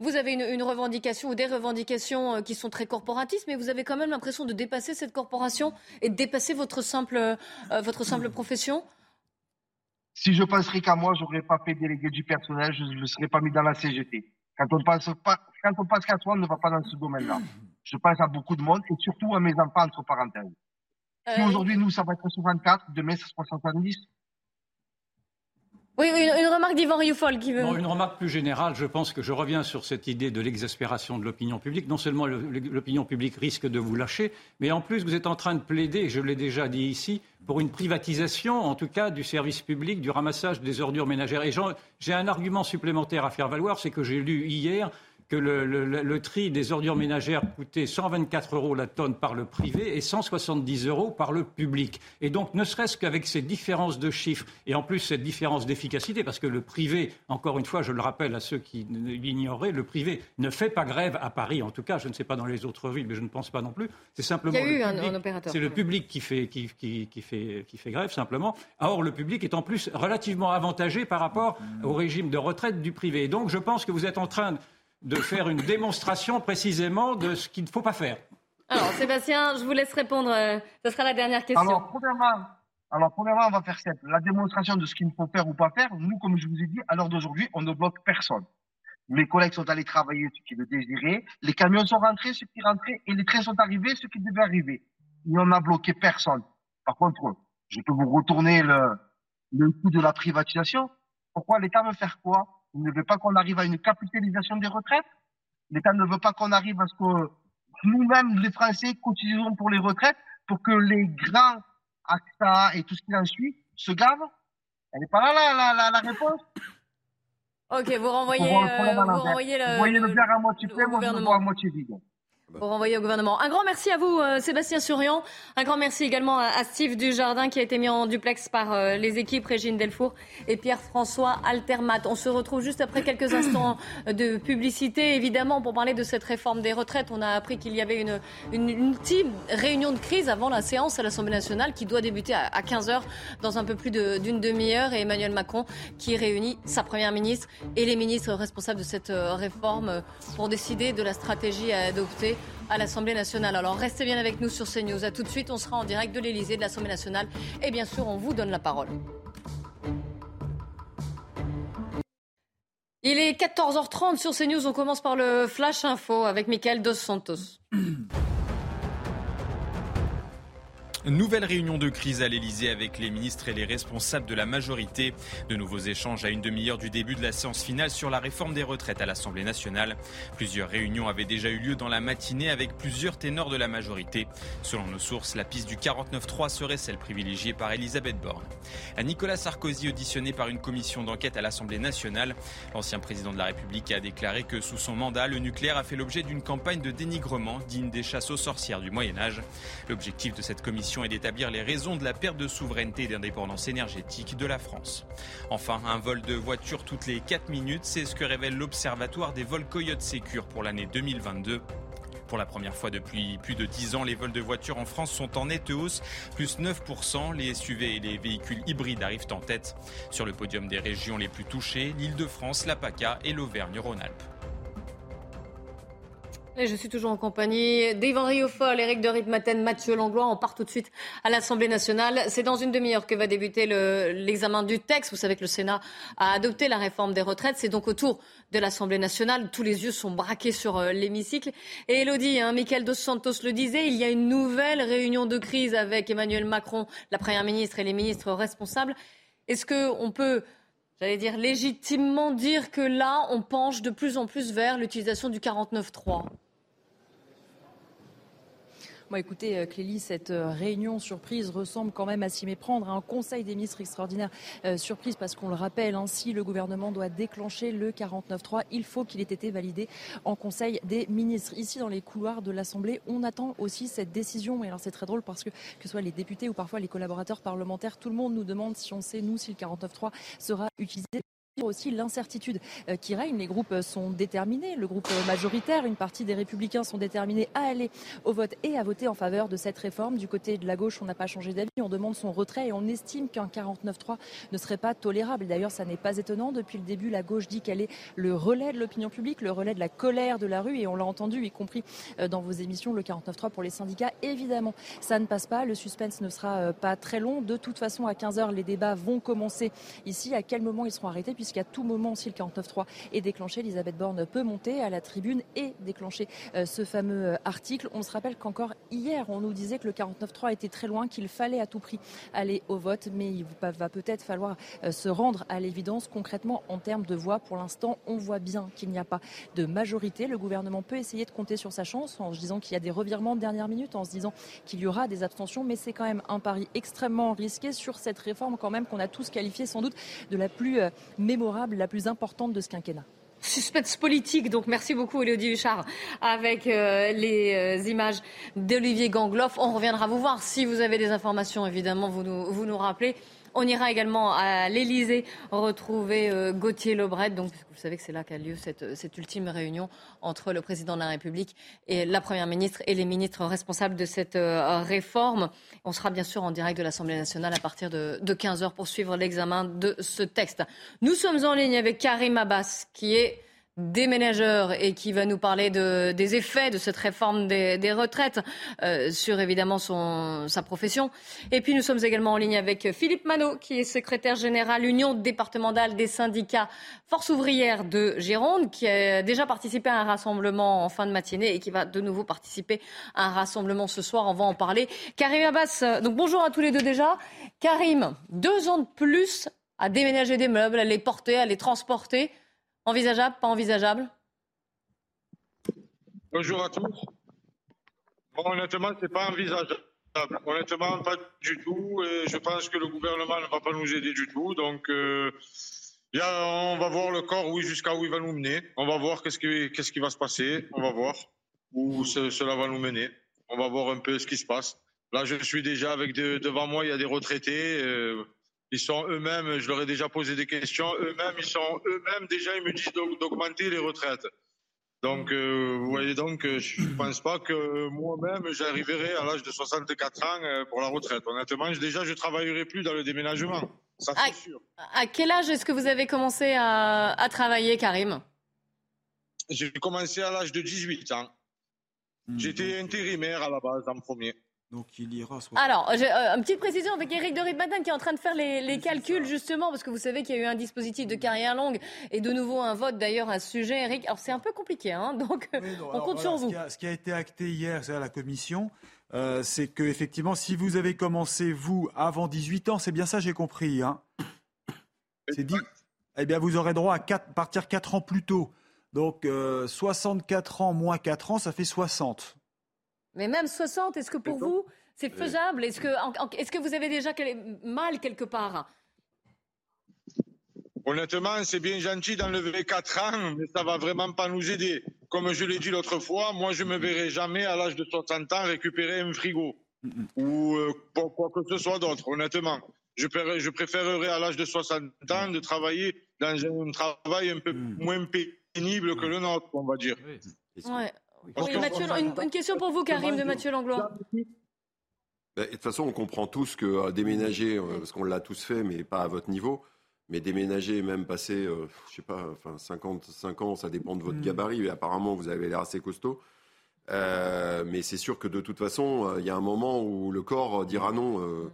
vous avez une, revendication ou des revendications euh, qui sont très corporatistes, mais vous avez quand même l'impression de dépasser cette corporation et de dépasser votre simple, euh, votre simple profession? Si je penserais qu'à moi, j'aurais pas fait délégué du personnel, je ne serais pas mis dans la CGT. Quand on pense pas, quand on pense qu'à soi, on ne va pas dans ce domaine-là. Je pense à beaucoup de monde et surtout à mes enfants entre parenthèses. Si euh, aujourd'hui, nous, ça va être 64, demain, ça sera 70, oui, une, remarque d'Yvan Rioufol qui veut. Non, une remarque plus générale. Je pense que je reviens sur cette idée de l'exaspération de l'opinion publique. Non seulement l'opinion publique risque de vous lâcher, mais en plus vous êtes en train de plaider, je l'ai déjà dit ici, pour une privatisation, en tout cas, du service public, du ramassage des ordures ménagères. Et j'ai un argument supplémentaire à faire valoir, c'est que j'ai lu hier que le, tri des ordures ménagères coûtait 124 euros la tonne par le privé et 170 euros par le public. Et donc, ne serait-ce qu'avec ces différences de chiffres et en plus cette différence d'efficacité, parce que le privé, encore une fois, je le rappelle à ceux qui l'ignoraient, le privé ne fait pas grève à Paris, en tout cas, je ne sais pas dans les autres villes, mais je ne pense pas non plus. C'est simplement. Il y a eu un, opérateur. C'est le public qui fait, qui, qui, qui, fait, qui fait grève, simplement. Or, le public est en plus relativement avantagé par rapport au régime de retraite du privé. Et donc, je pense que vous êtes en train de faire une démonstration précisément de ce qu'il ne faut pas faire. Alors, Sébastien, je vous laisse répondre. Euh, ce sera la dernière question. Alors, premièrement, alors, premièrement, on va faire cette, la démonstration de ce qu'il ne faut faire ou pas faire. Nous, comme je vous ai dit, à l'heure d'aujourd'hui, on ne bloque personne. Mes collègues sont allés travailler, ceux qui le désiraient. Les camions sont rentrés, ceux qui rentraient, et les trains sont arrivés, ceux qui devaient arriver. Et on n'a bloqué personne. Par contre, je peux vous retourner le, le coup de la privatisation. Pourquoi l'État veut faire quoi? Il ne veut pas qu'on arrive à une capitalisation des retraites? L'État ne veut pas qu'on arrive à ce que nous-mêmes, les Français, cotisons pour les retraites pour que les grands AXA et tout ce qui en suit se gavent? Elle n'est pas là, la, la, la réponse. Ok, vous renvoyez, euh, vous renvoyez le, voyez le, verre à moitié plein, moi je le vois à moitié vide pour renvoyer au gouvernement. Un grand merci à vous, euh, Sébastien Surian. Un grand merci également à, Steve Dujardin qui a été mis en duplex par euh, les équipes Régine Delfour et Pierre-François Altermat. On se retrouve juste après quelques instants de publicité, évidemment, pour parler de cette réforme des retraites. On a appris qu'il y avait une, une, ultime réunion de crise avant la séance à l'Assemblée nationale qui doit débuter à, 15h dans un peu plus d'une demi-heure et Emmanuel Macron qui réunit sa première ministre et les ministres responsables de cette euh, réforme pour décider de la stratégie à adopter à l'Assemblée nationale. Alors restez bien avec nous sur CNews. A tout de suite, on sera en direct de l'Elysée, de l'Assemblée nationale. Et bien sûr, on vous donne la parole. Il est 14h30 sur CNews. On commence par le Flash Info avec Michael Dos Santos. Nouvelle réunion de crise à l'Elysée avec les ministres et les responsables de la majorité. De nouveaux échanges à une demi-heure du début de la séance finale sur la réforme des retraites à l'Assemblée nationale. Plusieurs réunions avaient déjà eu lieu dans la matinée avec plusieurs ténors de la majorité. Selon nos sources, la piste du 49-3 serait celle privilégiée par Elisabeth Borne. Nicolas Sarkozy, auditionné par une commission d'enquête à l'Assemblée nationale, l'ancien président de la République a déclaré que sous son mandat, le nucléaire a fait l'objet d'une campagne de dénigrement digne des chasses aux sorcières du Moyen Âge. L'objectif de cette commission et d'établir les raisons de la perte de souveraineté et d'indépendance énergétique de la France. Enfin, un vol de voiture toutes les 4 minutes, c'est ce que révèle l'Observatoire des vols Coyote Sécure pour l'année 2022. Pour la première fois depuis plus de 10 ans, les vols de voitures en France sont en nette hausse, plus 9%. Les SUV et les véhicules hybrides arrivent en tête. Sur le podium des régions les plus touchées, l'Île-de-France, la PACA et l'Auvergne-Rhône-Alpes. Je suis toujours en compagnie d'Yvan Riofol, Éric de Ritmaten, Mathieu Langlois. On part tout de suite à l'Assemblée nationale. C'est dans une demi-heure que va débuter l'examen du texte. Vous savez que le Sénat a adopté la réforme des retraites. C'est donc au tour de l'Assemblée nationale. Tous les yeux sont braqués sur euh, l'hémicycle. Et Elodie, hein, Michael Dos Santos le disait, il y a une nouvelle réunion de crise avec Emmanuel Macron, la Première ministre et les ministres responsables. Est-ce qu'on peut j'allais dire légitimement dire que là, on penche de plus en plus vers l'utilisation du 49-3 écoutez, euh, Clélie, cette euh, réunion surprise ressemble quand même à s'y méprendre à un conseil des ministres extraordinaire euh, surprise parce qu'on le rappelle, ainsi le gouvernement doit déclencher le 49.3. Il faut qu'il ait été validé en conseil des ministres. Ici, dans les couloirs de l'Assemblée, on attend aussi cette décision. Et alors, c'est très drôle parce que, que ce soit les députés ou parfois les collaborateurs parlementaires, tout le monde nous demande si on sait, nous, si le 49.3 sera utilisé aussi l'incertitude euh, qui règne. Les groupes sont déterminés, le groupe majoritaire, une partie des républicains sont déterminés à aller au vote et à voter en faveur de cette réforme. Du côté de la gauche, on n'a pas changé d'avis, on demande son retrait et on estime qu'un 49-3 ne serait pas tolérable. D'ailleurs, ça n'est pas étonnant. Depuis le début, la gauche dit qu'elle est le relais de l'opinion publique, le relais de la colère de la rue et on l'a entendu, y compris euh, dans vos émissions, le 49-3 pour les syndicats. Évidemment, ça ne passe pas. Le suspense ne sera euh, pas très long. De toute façon, à 15h, les débats vont commencer ici. À quel moment ils seront arrêtés puisqu'à tout moment, si le 49.3 est déclenché, Elisabeth Borne peut monter à la tribune et déclencher euh, ce fameux euh, article. On se rappelle qu'encore hier, on nous disait que le 49.3 était très loin, qu'il fallait à tout prix aller au vote, mais il va peut-être falloir euh, se rendre à l'évidence concrètement en termes de voix. Pour l'instant, on voit bien qu'il n'y a pas de majorité. Le gouvernement peut essayer de compter sur sa chance en se disant qu'il y a des revirements de dernière minute, en se disant qu'il y aura des abstentions, mais c'est quand même un pari extrêmement risqué sur cette réforme quand même qu'on a tous qualifié sans doute de la plus la plus importante de ce quinquennat. Suspense politique, donc merci beaucoup Elodie Huchard avec euh, les euh, images d'Olivier Gangloff. On reviendra vous voir si vous avez des informations, évidemment, vous vous nous rappelez. On ira également à l'Elysée retrouver euh, Gauthier Lebret. Donc, vous savez que c'est là qu'a lieu cette, cette, ultime réunion entre le président de la République et la première ministre et les ministres responsables de cette euh, réforme. On sera bien sûr en direct de l'Assemblée nationale à partir de, de 15 heures pour suivre l'examen de ce texte. Nous sommes en ligne avec Karim Abbas, qui est déménageur et qui va nous parler de, des effets de cette réforme des, des retraites euh, sur évidemment son, sa profession. Et puis nous sommes également en ligne avec Philippe Manot, qui est secrétaire général Union départementale des syndicats Force ouvrière de Gironde, qui a déjà participé à un rassemblement en fin de matinée et qui va de nouveau participer à un rassemblement ce soir. On va en parler. Karim Abbas, donc bonjour à tous les deux déjà. Karim, deux ans de plus à déménager des meubles, à les porter, à les transporter. Envisageable, pas envisageable? Bonjour à tous. Bon, honnêtement, ce n'est pas envisageable. Honnêtement, pas du tout. Et je pense que le gouvernement ne va pas nous aider du tout. Donc, euh, on va voir le corps, oui, jusqu'à où il va nous mener. On va voir qu'est-ce qui, va se passer. On va voir où ce- cela va nous mener. On va voir un peu ce qui se passe. Là, je suis déjà avec de- devant moi, il y a des retraités. euh, ils sont eux-mêmes, je leur ai déjà posé des questions. Eux-mêmes, ils sont eux-mêmes déjà, ils me disent d'aug- d'augmenter les retraites. Donc, euh, vous voyez donc, euh, je ne pense pas que moi-même, j'arriverai à l'âge de 64 ans euh, pour la retraite. Honnêtement, déjà, je ne travaillerai plus dans le déménagement. Ça, c'est sûr. à quel âge est-ce que vous avez commencé à, à travailler, Karim? J'ai commencé à l'âge de 18 ans. J'étais intérimaire à la base, en premier. Donc il ira. Alors, j'ai, euh, une petite précision avec Eric de Ritmatin qui est en train de faire les, les calculs justement, parce que vous savez qu'il y a eu un dispositif de carrière longue et de nouveau un vote d'ailleurs à ce sujet, Eric. Alors c'est un peu compliqué, hein, donc euh, on Alors, compte voilà, sur ce vous. qui, a, ce qui a été acté hier c'est à la commission, euh, c'est que effectivement, si vous avez commencé vous avant 18 ans, c'est bien ça, j'ai compris. Hein c'est dit. Eh bien, vous aurez droit à quatre- partir 4 ans plus tôt. Donc, euh, 64 ans moins 4 ans, ça fait 60. Mais même 60, est-ce que pour vous c'est faisable? Est-ce que, vous avez déjà mal quelque part? Honnêtement, c'est bien gentil d'enlever 4 ans, mais ça va vraiment pas nous aider. Comme je l'ai dit l'autre fois, moi, je me verrai jamais à l'âge de 60 ans récupérer un frigo ou euh, pour quoi que ce soit d'autre, honnêtement. Je, préférerais- je préférerais à l'âge de 60 ans de travailler dans un travail un peu moins pénible que le nôtre, on va dire. Ouais. Parce Oui, que- Mathieu, une, une question pour vous, Karim, de Mathieu Langlois. Bah, De toute façon, on comprend tous que euh, déménager, euh, parce qu'on l'a tous fait, mais pas à votre niveau, mais déménager, même passer, euh, je sais pas, enfin 55 ans, ça dépend de votre gabarit, mais apparemment vous avez l'air assez costaud. Euh, mais c'est sûr que de toute façon, euh, il y a un moment où le corps euh, dira non. euh.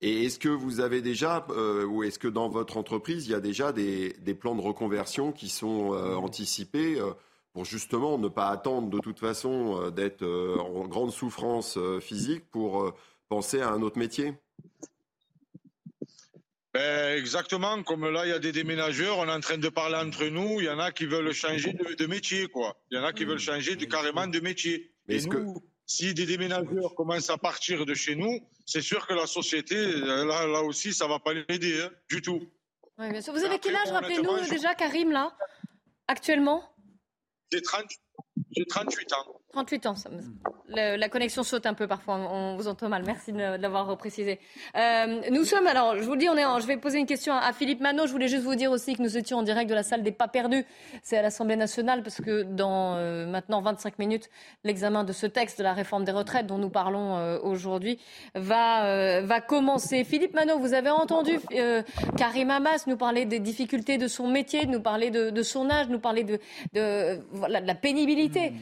Et est-ce que vous avez déjà, euh, ou est-ce que dans votre entreprise, il y a déjà des, des plans de reconversion qui sont euh, anticipés euh, pour justement ne pas attendre de toute façon euh, d'être euh, en grande souffrance euh, physique pour euh, penser à un autre métier? Ben, exactement, comme là, il y a des déménageurs, on est en train de parler entre nous, il y en a qui veulent changer de, de métier, quoi. Il y en a qui veulent changer de, carrément de métier. Mais Et est-ce nous, si des déménageurs commencent à partir de chez nous, c'est sûr que la société, là, là aussi, ça va pas l'aider, hein, du tout. Oui, bien sûr. Vous avez quel âge, rappelez-nous déjà, Karim, là, actuellement? J'ai 30 j'ai 38 ans. 38 ans. ça me- Le- la connexion saute un peu parfois, on vous entend mal. Merci de, de l'avoir précisé. Euh, nous sommes, alors, je vous le dis, on est en- je vais poser une question à, à Philippe Manot. Je voulais juste vous dire aussi que nous étions en direct de la salle des pas perdus. C'est à l'Assemblée nationale parce que dans euh, maintenant 25 minutes, l'examen de ce texte de la réforme des retraites dont nous parlons euh, aujourd'hui va, va commencer. Philippe Manot, vous avez entendu Karim Hamas nous parler des difficultés de son métier, nous parler de, de son âge, nous parler de, de, voilà, de la pénibilité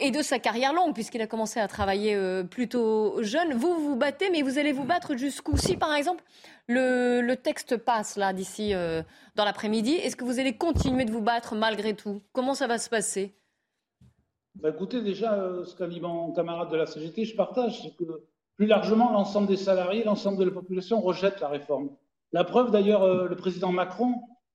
et de sa carrière longue, puisqu'il a commencé à travailler euh, plutôt jeune. Vous, vous battez, mais vous allez vous battre jusqu'où? Si, par exemple, le, texte passe là d'ici euh, dans l'après-midi, est-ce que vous allez continuer de vous battre malgré tout? Comment ça va se passer? Bah, écoutez, déjà, euh, ce qu'a dit mon camarade de la CGT, je partage, c'est que plus largement, l'ensemble des salariés, l'ensemble de la population rejette la réforme. La preuve, d'ailleurs, le président Macron,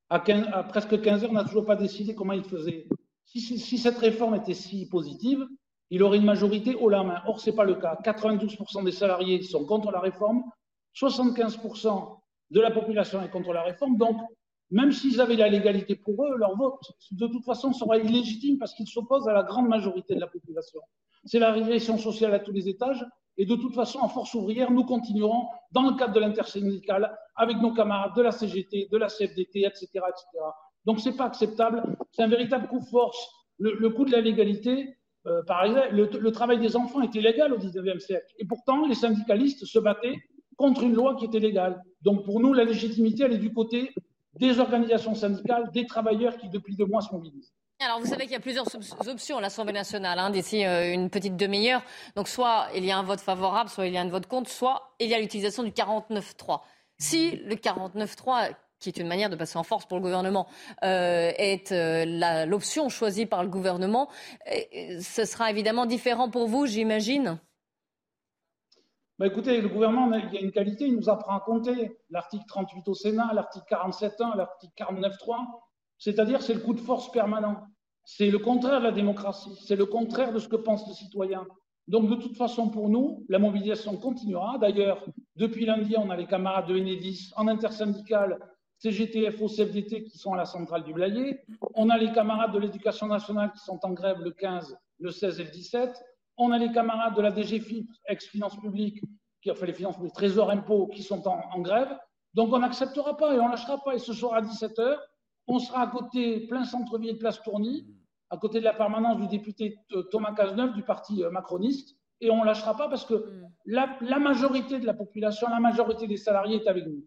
à, 15 à presque 15 heures, n'a toujours pas décidé comment il faisait. Si cette réforme était si positive, il aurait une majorité haut la main. Or, ce n'est pas le cas. 92% des salariés sont contre la réforme, 75% de la population est contre la réforme. Donc, même s'ils avaient la légalité pour eux, leur vote, de toute façon, sera illégitime parce qu'ils s'opposent à la grande majorité de la population. C'est la régression sociale à tous les étages. Et de toute façon, en force ouvrière, nous continuerons dans le cadre de l'intersyndicale avec nos camarades de la CGT, de la CFDT, etc. etc. Donc, ce n'est pas acceptable. C'est un véritable coup de force. Le, le coup de la légalité, euh, par exemple, le, travail des enfants était légal au 19e siècle. Et pourtant, les syndicalistes se battaient contre une loi qui était légale. Donc, pour nous, la légitimité, elle est du côté des organisations syndicales, des travailleurs qui, depuis deux mois, se mobilisent. Alors, vous savez qu'il y a plusieurs op- options à l'Assemblée nationale hein, d'ici euh, une petite demi-heure. Donc, soit il y a un vote favorable, soit il y a un vote contre, soit il y a l'utilisation du 49-3. Si le 49-3, qui est une manière de passer en force pour le gouvernement, euh, est euh, l'option choisie par le gouvernement, ce sera évidemment différent pour vous, j'imagine? Bah écoutez, le gouvernement, il y a une qualité, il nous apprend à compter. L'article 38 au Sénat, l'article 47.1, l'article 49.3, c'est-à-dire c'est le coup de force permanent. C'est le contraire de la démocratie, c'est le contraire de ce que pense le citoyen. Donc de toute façon, pour nous, la mobilisation continuera. D'ailleurs, depuis lundi, on a les camarades de Enedis en intersyndicale CGT, FO, CFDT qui sont à la centrale du Blayet. On a les camarades de l'éducation nationale qui sont en grève le 15, le 16 et le 17. On a les camarades de la DGFIP, ex-finances publiques, qui ont fait les finances publiques, trésor impôts, qui sont en, en grève. Donc on n'acceptera pas et on lâchera pas. Et ce soir à 17h, on sera à côté, plein centre-ville, place Tourny, à côté de la permanence du député Thomas Cazeneuve du parti euh, macroniste. Et on ne lâchera pas parce que Mm. la, la majorité de la population, la majorité des salariés est avec nous.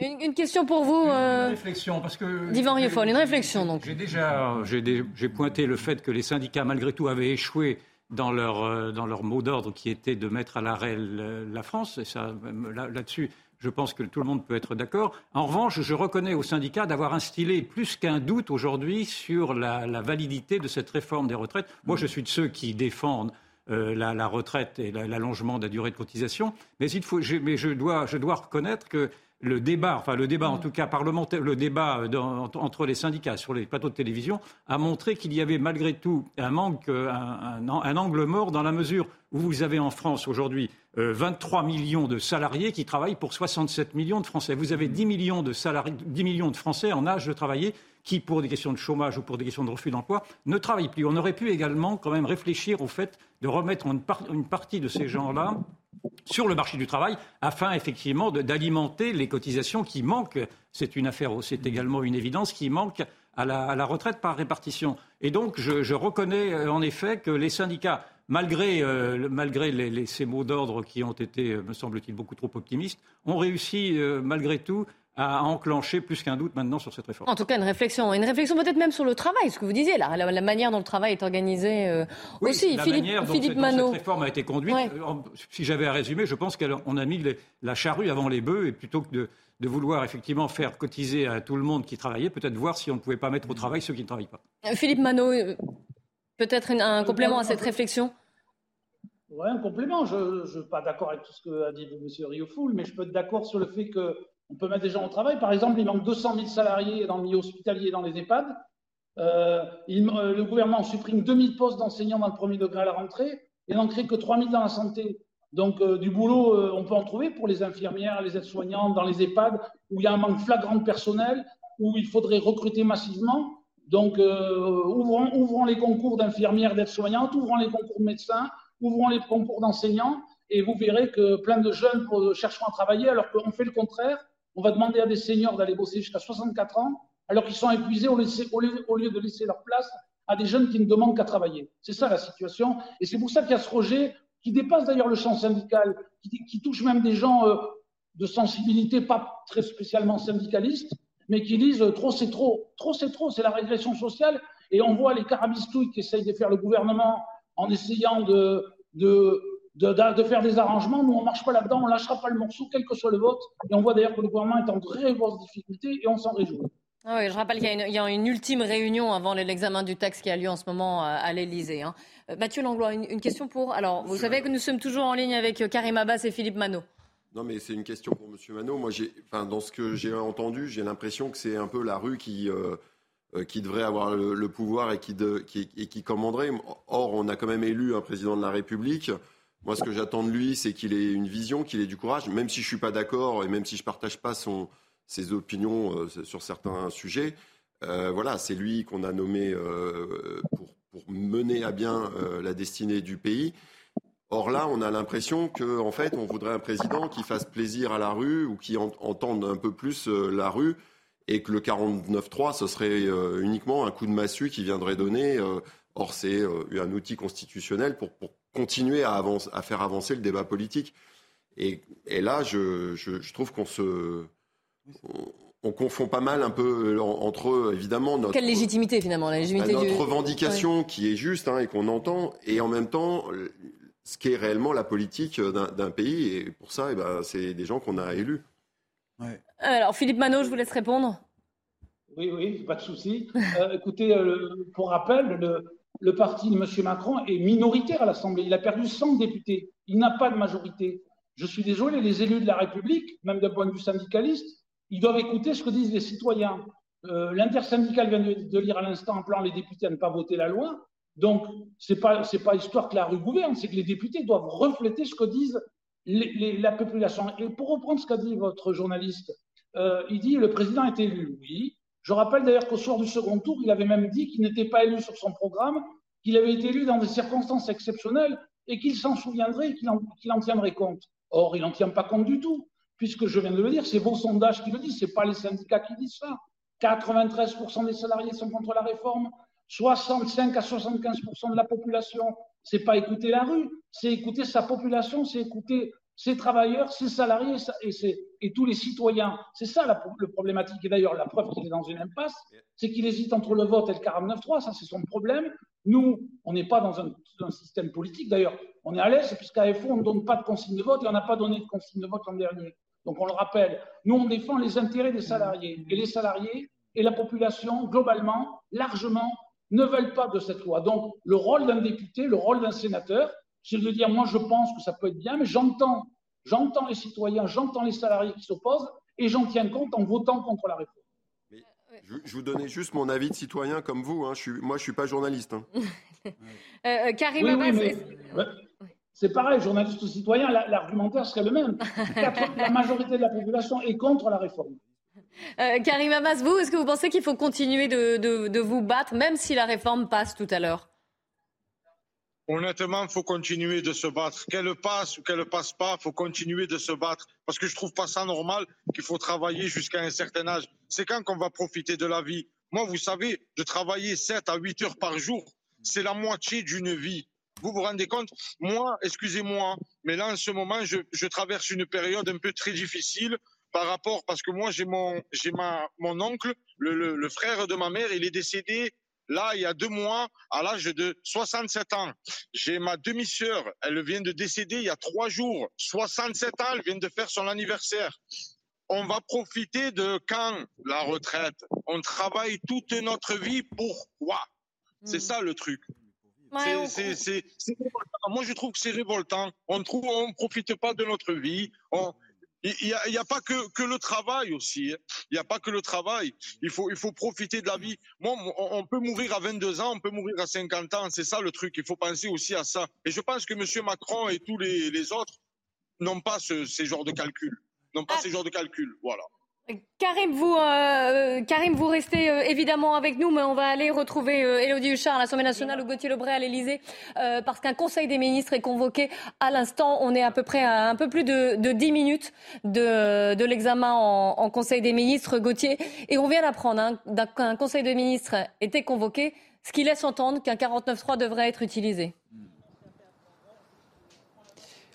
Une, une question pour vous, euh, Une réflexion, parce que. Divan Rieffol, une réflexion donc. J'ai déjà j'ai dé- pointé le fait que les syndicats, malgré tout, avaient échoué dans leur, euh, dans leur mot d'ordre qui était de mettre à l'arrêt la France. Et ça, là- là-dessus, je pense que tout le monde peut être d'accord. En revanche, je reconnais aux syndicats d'avoir instillé plus qu'un doute aujourd'hui sur la, la validité de cette réforme des retraites. Moi, je suis de ceux qui défendent euh, la, la retraite et la- l'allongement de la durée de cotisation. Mais, il faut, je, mais je, dois, je dois reconnaître que le débat, enfin le débat en tout cas parlementaire, le débat euh, dans- entre les syndicats sur les plateaux de télévision a montré qu'il y avait malgré tout un manque, euh, un, un- un angle mort dans la mesure où vous avez en France aujourd'hui euh, 23 millions de salariés qui travaillent pour 67 millions de Français. Vous avez 10 millions de salariés, 10 millions de Français en âge de travailler qui, pour des questions de chômage ou pour des questions de refus d'emploi, ne travaillent plus. On aurait pu également quand même réfléchir au fait de remettre une, par- une partie de ces gens-là sur le marché du travail afin effectivement d'alimenter les cotisations qui manquent. C'est une affaire, c'est également une évidence qui manque à la, retraite par répartition. Et donc je, reconnais euh, en effet que les syndicats, malgré, euh, malgré les- ces mots d'ordre qui ont été, euh, me semble-t-il, beaucoup trop optimistes, ont réussi malgré tout à enclencher plus qu'un doute maintenant sur cette réforme. En tout cas, une réflexion. Une réflexion peut-être même sur le travail, ce que vous disiez, là, la, la manière dont le travail est organisé euh, Oui, aussi. la Philippe, manière dont, Philippe cette- dont Manot. cette réforme a été conduite, Ouais. euh, si j'avais à résumer, je pense qu'on a mis les- la charrue avant les bœufs et plutôt que de, de vouloir effectivement faire cotiser à tout le monde qui travaillait, peut-être voir si on ne pouvait pas mettre au travail ceux qui ne travaillent pas. Euh, Philippe Manot, peut-être un complément à cette réflexion? Ouais, un complément. Je ne suis pas d'accord avec tout ce que a dit M. Riofoul, mais je peux être d'accord sur le fait qu'on peut mettre des gens au travail. Par exemple, il manque 200 000 salariés dans le milieu hospitalier et dans les EHPAD. Euh, euh, le gouvernement supprime 2000 postes d'enseignants dans le premier degré à la rentrée et n'en crée que 3000 dans la santé. Donc, euh, du boulot, on peut en trouver pour les infirmières, les aides-soignantes, dans les EHPAD, où il y a un manque flagrant de personnel, où il faudrait recruter massivement. Donc, ouvrons, ouvrons les concours d'infirmières, d'aides-soignantes, ouvrons les concours de médecins, ouvrons les concours d'enseignants, et vous verrez que plein de jeunes chercheront à travailler, alors qu'on fait le contraire. On va demander à des seniors d'aller bosser jusqu'à 64 ans, alors qu'ils sont épuisés au, lieu, de laisser leur place à des jeunes qui ne demandent qu'à travailler. C'est ça la situation. Et c'est pour ça qu'il y a ce rejet qui dépasse d'ailleurs le champ syndical, qui, touche même des gens euh, de sensibilité pas très spécialement syndicalistes, mais qui disent euh, trop c'est trop, trop c'est trop, c'est la régression sociale. Et on voit les carabistouilles qui essayent de faire le gouvernement en essayant de, de, de- de faire des arrangements. Nous, on ne marche pas là-dedans, on ne lâchera pas le morceau, quel que soit le vote. Et on voit d'ailleurs que le gouvernement est en très grosse difficulté et on s'en réjouit. Ah oui, je rappelle qu'il y, a une- il y a une ultime réunion avant l'examen du texte qui a lieu en ce moment à, à l'Elysée. hein. Euh, Mathieu Langlois, une, une question pour. Alors, vous savez que nous sommes toujours en ligne avec euh, Karim Abbas et Philippe Manot. Non, mais c'est une question pour M. Manot. Moi, j'ai, enfin, dans ce que j'ai entendu, j'ai l'impression que c'est un peu la rue qui, euh, euh, qui devrait avoir le, le pouvoir et qui, de- qui- et qui commanderait. Or, on a quand même élu un président de la République. Moi, ce que j'attends de lui, c'est qu'il ait une vision, qu'il ait du courage, même si je suis pas d'accord et même si je partage pas ses opinions euh, sur certains sujets. Euh, voilà, c'est lui qu'on a nommé euh, pour, mener à bien la destinée du pays. Or là, on a l'impression que, en fait, on voudrait un président qui fasse plaisir à la rue ou qui en- entende un peu plus la rue, et que le 49-3, ce serait uniquement un coup de massue qui viendrait donner. or, c'est un outil constitutionnel pour continuer à, avance- à faire avancer le débat politique. Et, et là, je, je- je trouve qu'on se, on, on confond pas mal un peu en- entre évidemment notre Quelle légitimité finalement La légitimité notre du. revendication Ouais. qui est juste hein, et qu'on entend, et en même temps ce qui est réellement la politique d'un pays. Et pour ça, eh ben, c'est des gens qu'on a élus. Alors, Philippe Manot, je vous laisse répondre. Oui, oui, pas de souci. Euh, écoutez, euh, pour rappel, le, le parti de M. Macron est minoritaire à l'Assemblée. Il a perdu 100 députés. Il n'a pas de majorité. Je suis désolé, les élus de la République, même d'un point de vue syndicaliste, ils doivent écouter ce que disent les citoyens. Euh, L'intersyndicale vient de, lire à l'instant un plan les députés à ne pas voter la loi. Donc, ce n'est pas, pas histoire que la rue gouverne, c'est que les députés doivent refléter ce que disent la population. Et pour reprendre ce qu'a dit votre journaliste, Euh, il dit le président est élu. Oui. Je rappelle d'ailleurs qu'au soir du second tour, il avait même dit qu'il n'était pas élu sur son programme, qu'il avait été élu dans des circonstances exceptionnelles et qu'il s'en souviendrait et qu'il en, en, tiendrait compte. Or, il n'en tient pas compte du tout, puisque je viens de le dire, c'est vos sondages qui le disent, ce n'est pas les syndicats qui disent ça. 93% des salariés sont contre la réforme, 65 à 75% de la population, c'est pas écouter la rue, c'est écouter sa population, c'est écouter ses travailleurs, ses salariés et, et tous les citoyens. C'est ça la, le problématique. Et d'ailleurs, la preuve qu'il est dans une impasse, c'est qu'il hésite entre le vote et le 49-3. Ça, c'est son problème. Nous, on n'est pas dans un, un, système politique. D'ailleurs, on est à l'aise puisqu'à FO, on ne donne pas de consigne de vote et on n'a pas donné de consigne de vote l'an dernier. Donc, on le rappelle. Nous, on défend les intérêts des salariés. Et les salariés et la population, globalement, largement, ne veulent pas de cette loi. Donc, le rôle d'un député, le rôle d'un sénateur, c'est de dire, moi, je pense que ça peut être bien, mais j'entends, j'entends les citoyens, j'entends les salariés qui s'opposent, et j'en tiens compte en votant contre la réforme. Je, vous donnais juste mon avis de citoyen comme vous. Hein. Je suis, moi, je suis pas journaliste. Hein. euh, euh Karim oui, c'est pareil, journaliste ou citoyen, l'argumentaire serait le même. la majorité de la population est contre la réforme. Euh, Karim Amas, vous, est-ce que vous pensez qu'il faut continuer de, de, de, vous battre, même si la réforme passe tout à l'heure? Honnêtement, il faut continuer de se battre. Qu'elle passe ou qu'elle passe pas, il faut continuer de se battre. Parce que je trouve pas ça normal qu'il faut travailler jusqu'à un certain âge. C'est quand qu'on va profiter de la vie Moi, vous savez, de travailler 7 à 8 heures par jour, c'est la moitié d'une vie. Vous vous rendez compte? Moi, excusez-moi, mais là, en ce moment, je, je traverse une période un peu très difficile par rapport, parce que moi, j'ai mon, j'ai ma, mon oncle, le, le, le, frère de ma mère, il est décédé là, il y a deux mois, à l'âge de 67 ans. J'ai ma demi-sœur, elle vient de décéder il y a trois jours. 67 ans, elle vient de faire son anniversaire. On va profiter de quand la retraite? On travaille toute notre vie pour quoi? C'est hmm. ça le truc. Ouais, c'est, Moi, je trouve que c'est révoltant. On trouve, on profite pas de notre vie. On, il n'y a, pas que, que, le travail aussi. Hein. Il n'y a pas que le travail. Il faut, il faut profiter de la vie. Moi, on peut mourir à 22 ans, on peut mourir à 50 ans. C'est ça le truc. Il faut penser aussi à ça. Et je pense que M. Macron et tous les, les autres n'ont pas ce, ces genres de calculs. N'ont pas ah. ces genres de calculs. Voilà. Karim, vous, euh, Karim, vous restez euh, évidemment avec nous, mais on va aller retrouver euh, Élodie Huchard à l'Assemblée nationale ou Gauthier Lebray à l'Elysée, parce qu'un Conseil des ministres est convoqué à l'instant. On est à peu près à un peu plus de, de 10 minutes de, l'examen en, en, Conseil des ministres, Gauthier. Et on vient d'apprendre hein, qu'un Conseil des ministres était convoqué, ce qui laisse entendre qu'un 49.3 devrait être utilisé.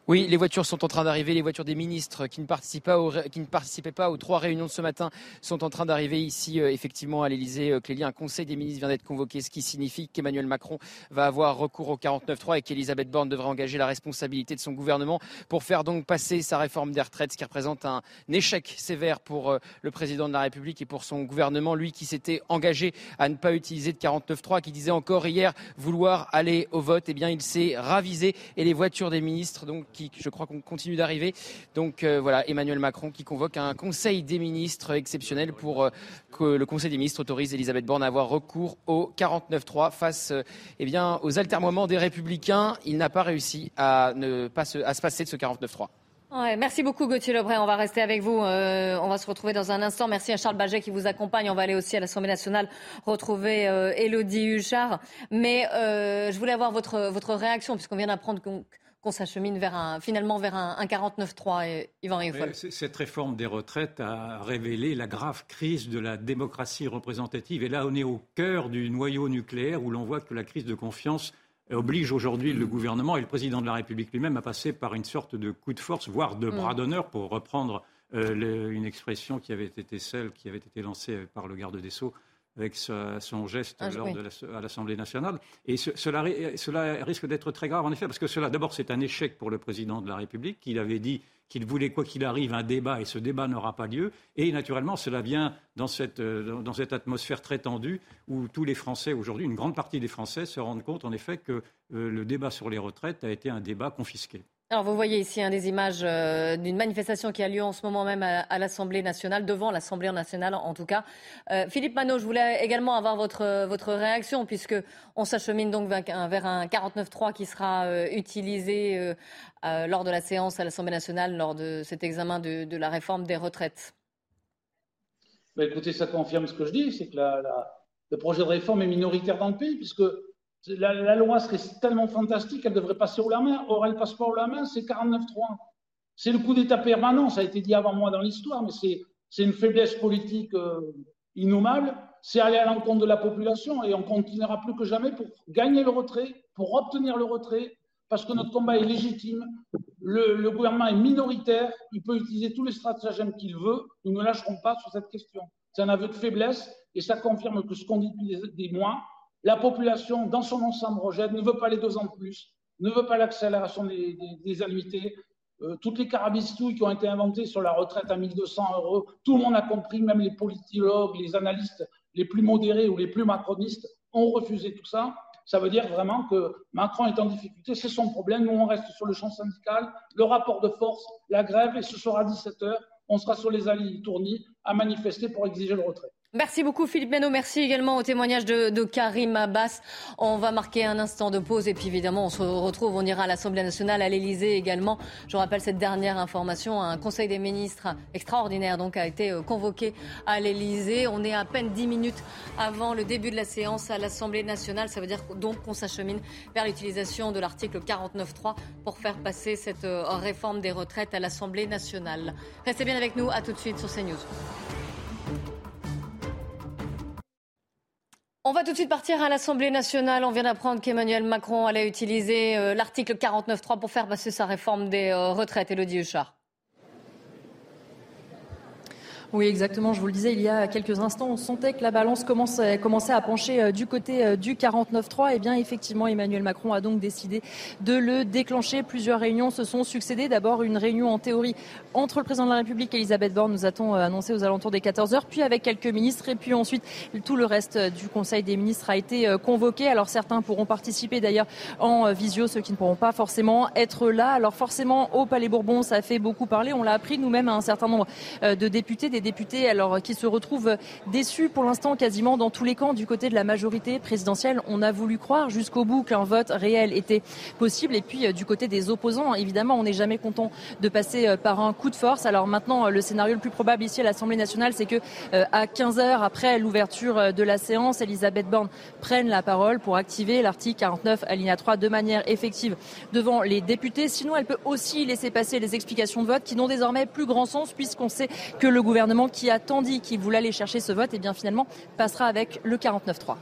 Oui, les voitures sont en train d'arriver. Les voitures des ministres qui ne, participent pas qui ne participaient pas aux trois réunions de ce matin sont en train d'arriver ici, euh, effectivement, à l'Elysée. Euh, Clélie, un conseil des ministres vient d'être convoqué, ce qui signifie qu'Emmanuel Macron va avoir recours au 49.3 et qu'Elisabeth Borne devrait engager la responsabilité de son gouvernement pour faire donc passer sa réforme des retraites, ce qui représente un échec sévère pour euh, le président de la République et pour son gouvernement, lui qui s'était engagé à ne pas utiliser de 49.3, qui disait encore hier vouloir aller au vote. Eh bien, il s'est ravisé et les voitures des ministres, donc, je crois qu'on continue d'arriver. Donc euh, voilà, Emmanuel Macron qui convoque un conseil des ministres exceptionnel pour euh, que le conseil des ministres autorise Elisabeth Borne à avoir recours au 49-3 face euh, eh aux altermoiements des républicains. Il n'a pas réussi à, ne pas se, passer de ce 49-3. Ouais, merci beaucoup Gauthier Lebray. On va rester avec vous. on va se retrouver dans un instant. Merci à Charles Baget qui vous accompagne. On va aller aussi à l'Assemblée nationale retrouver Elodie Huchard. Mais je voulais avoir votre, votre réaction puisqu'on vient d'apprendre qu'on qu'on s'achemine vers un, finalement vers un, 49-3, Yvan Cette réforme des retraites a révélé la grave crise de la démocratie représentative. Et là, on est au cœur du noyau nucléaire où l'on voit que la crise de confiance oblige aujourd'hui le gouvernement et le président de la République lui-même à passer par une sorte de coup de force, voire de bras mm. d'honneur, pour reprendre euh, une expression qui avait été celle qui avait été lancée par le garde des Sceaux avec son geste ah, lors de à l'Assemblée nationale. Et cela, cela, risque d'être très grave, en effet, parce que cela, d'abord, c'est un échec pour le président de la République, qui avait dit qu'il voulait, quoi qu'il arrive, un débat, et ce débat n'aura pas lieu. Et naturellement, cela vient dans cette, euh, dans cette atmosphère très tendue, où tous les Français, aujourd'hui, une grande partie des Français se rendent compte, en effet, que euh, le débat sur les retraites a été un débat confisqué. Alors vous voyez ici hein, des images euh, d'une manifestation qui a lieu en ce moment même à, l'Assemblée nationale, devant l'Assemblée nationale en tout cas. Euh, Philippe Manot, je voulais également avoir votre, votre réaction puisque on s'achemine donc vers un, vers un 49.3 qui sera euh, utilisé lors de la séance à l'Assemblée nationale lors de cet examen de, la réforme des retraites. Ben, écoutez, ça confirme ce que je dis, c'est que le projet de réforme est minoritaire dans le pays, puisque la, loi serait tellement fantastique qu'elle devrait passer au la main. Or, elle passe pas au la main, c'est 49-3. C'est le coup d'État permanent, ça a été dit avant moi dans l'histoire, mais c'est une faiblesse politique euh, innommable. C'est aller à l'encontre de la population et on continuera plus que jamais pour gagner le retrait, pour obtenir le retrait, parce que notre combat est légitime. Le, gouvernement est minoritaire, il peut utiliser tous les stratagèmes qu'il veut. Nous ne lâcherons pas sur cette question. C'est un aveu de faiblesse et ça confirme que ce qu'on dit depuis des, mois, la population dans son ensemble rejette, ne veut pas les deux ans de plus, ne veut pas l'accélération des, annuités. Euh, toutes les carabistouilles qui ont été inventées sur la retraite à 1200 euros, tout le monde a compris, même les politologues, les analystes les plus modérés ou les plus macronistes ont refusé tout ça ça veut dire vraiment que Macron est en difficulté, c'est son problème. Nous, on reste sur le champ syndical, le rapport de force, la grève, et ce sera 17h. On sera sur les allées tournis à manifester pour exiger le retrait. Merci beaucoup Philippe Meno. Merci également au témoignage de, Karim Abbas. On va marquer un instant de pause et puis évidemment on se retrouve, on ira à l'Assemblée nationale, à l'Elysée également. Je rappelle cette dernière information, un Conseil des ministres extraordinaire donc a été euh, convoqué à l'Elysée. On est à peine dix minutes avant le début de la séance à l'Assemblée nationale. Ça veut dire donc qu'on s'achemine vers l'utilisation de l'article 49.3 pour faire passer cette euh, réforme des retraites à l'Assemblée nationale. Restez bien avec nous, à tout de suite sur CNews. On va tout de suite partir à l'Assemblée nationale. On vient d'apprendre qu'Emmanuel Macron allait utiliser euh, l'article 49.3 pour faire passer sa réforme des euh, retraites. Elodie Huchard. Oui, exactement. Je vous le disais il y a quelques instants, on sentait que la balance commençait, à pencher euh, du côté euh, du 49-3. Et eh bien, effectivement, Emmanuel Macron a donc décidé de le déclencher. Plusieurs réunions se sont succédées. D'abord, une réunion en théorie entre le président de la République, Elisabeth Borne, nous a-t-on euh, annoncé aux alentours des 14 heures, puis avec quelques ministres. Et puis ensuite, tout le reste du Conseil des ministres a été convoqué. Alors, certains pourront participer d'ailleurs en visio, ceux qui ne pourront pas forcément être là. Alors, forcément, au Palais Bourbon, ça fait beaucoup parler. On l'a appris nous-mêmes à un certain nombre de députés, députés alors qui se retrouvent déçus pour l'instant quasiment dans tous les camps du côté de la majorité présidentielle. On a voulu croire jusqu'au bout qu'un vote réel était possible. Et puis euh, du côté des opposants, évidemment, on n'est jamais content de passer euh, par un coup de force. Alors maintenant, euh, le scénario le plus probable ici à l'Assemblée nationale, c'est que à 15 heures après l'ouverture de la séance, Elisabeth Borne prenne la parole pour activer l'article 49 alinéa 3 de manière effective devant les députés. Sinon, elle peut aussi laisser passer les explications de vote qui n'ont désormais plus grand sens puisqu'on sait que le gouvernement qui attendu qu'il voulait aller chercher ce vote, et eh bien finalement passera avec le 49-3.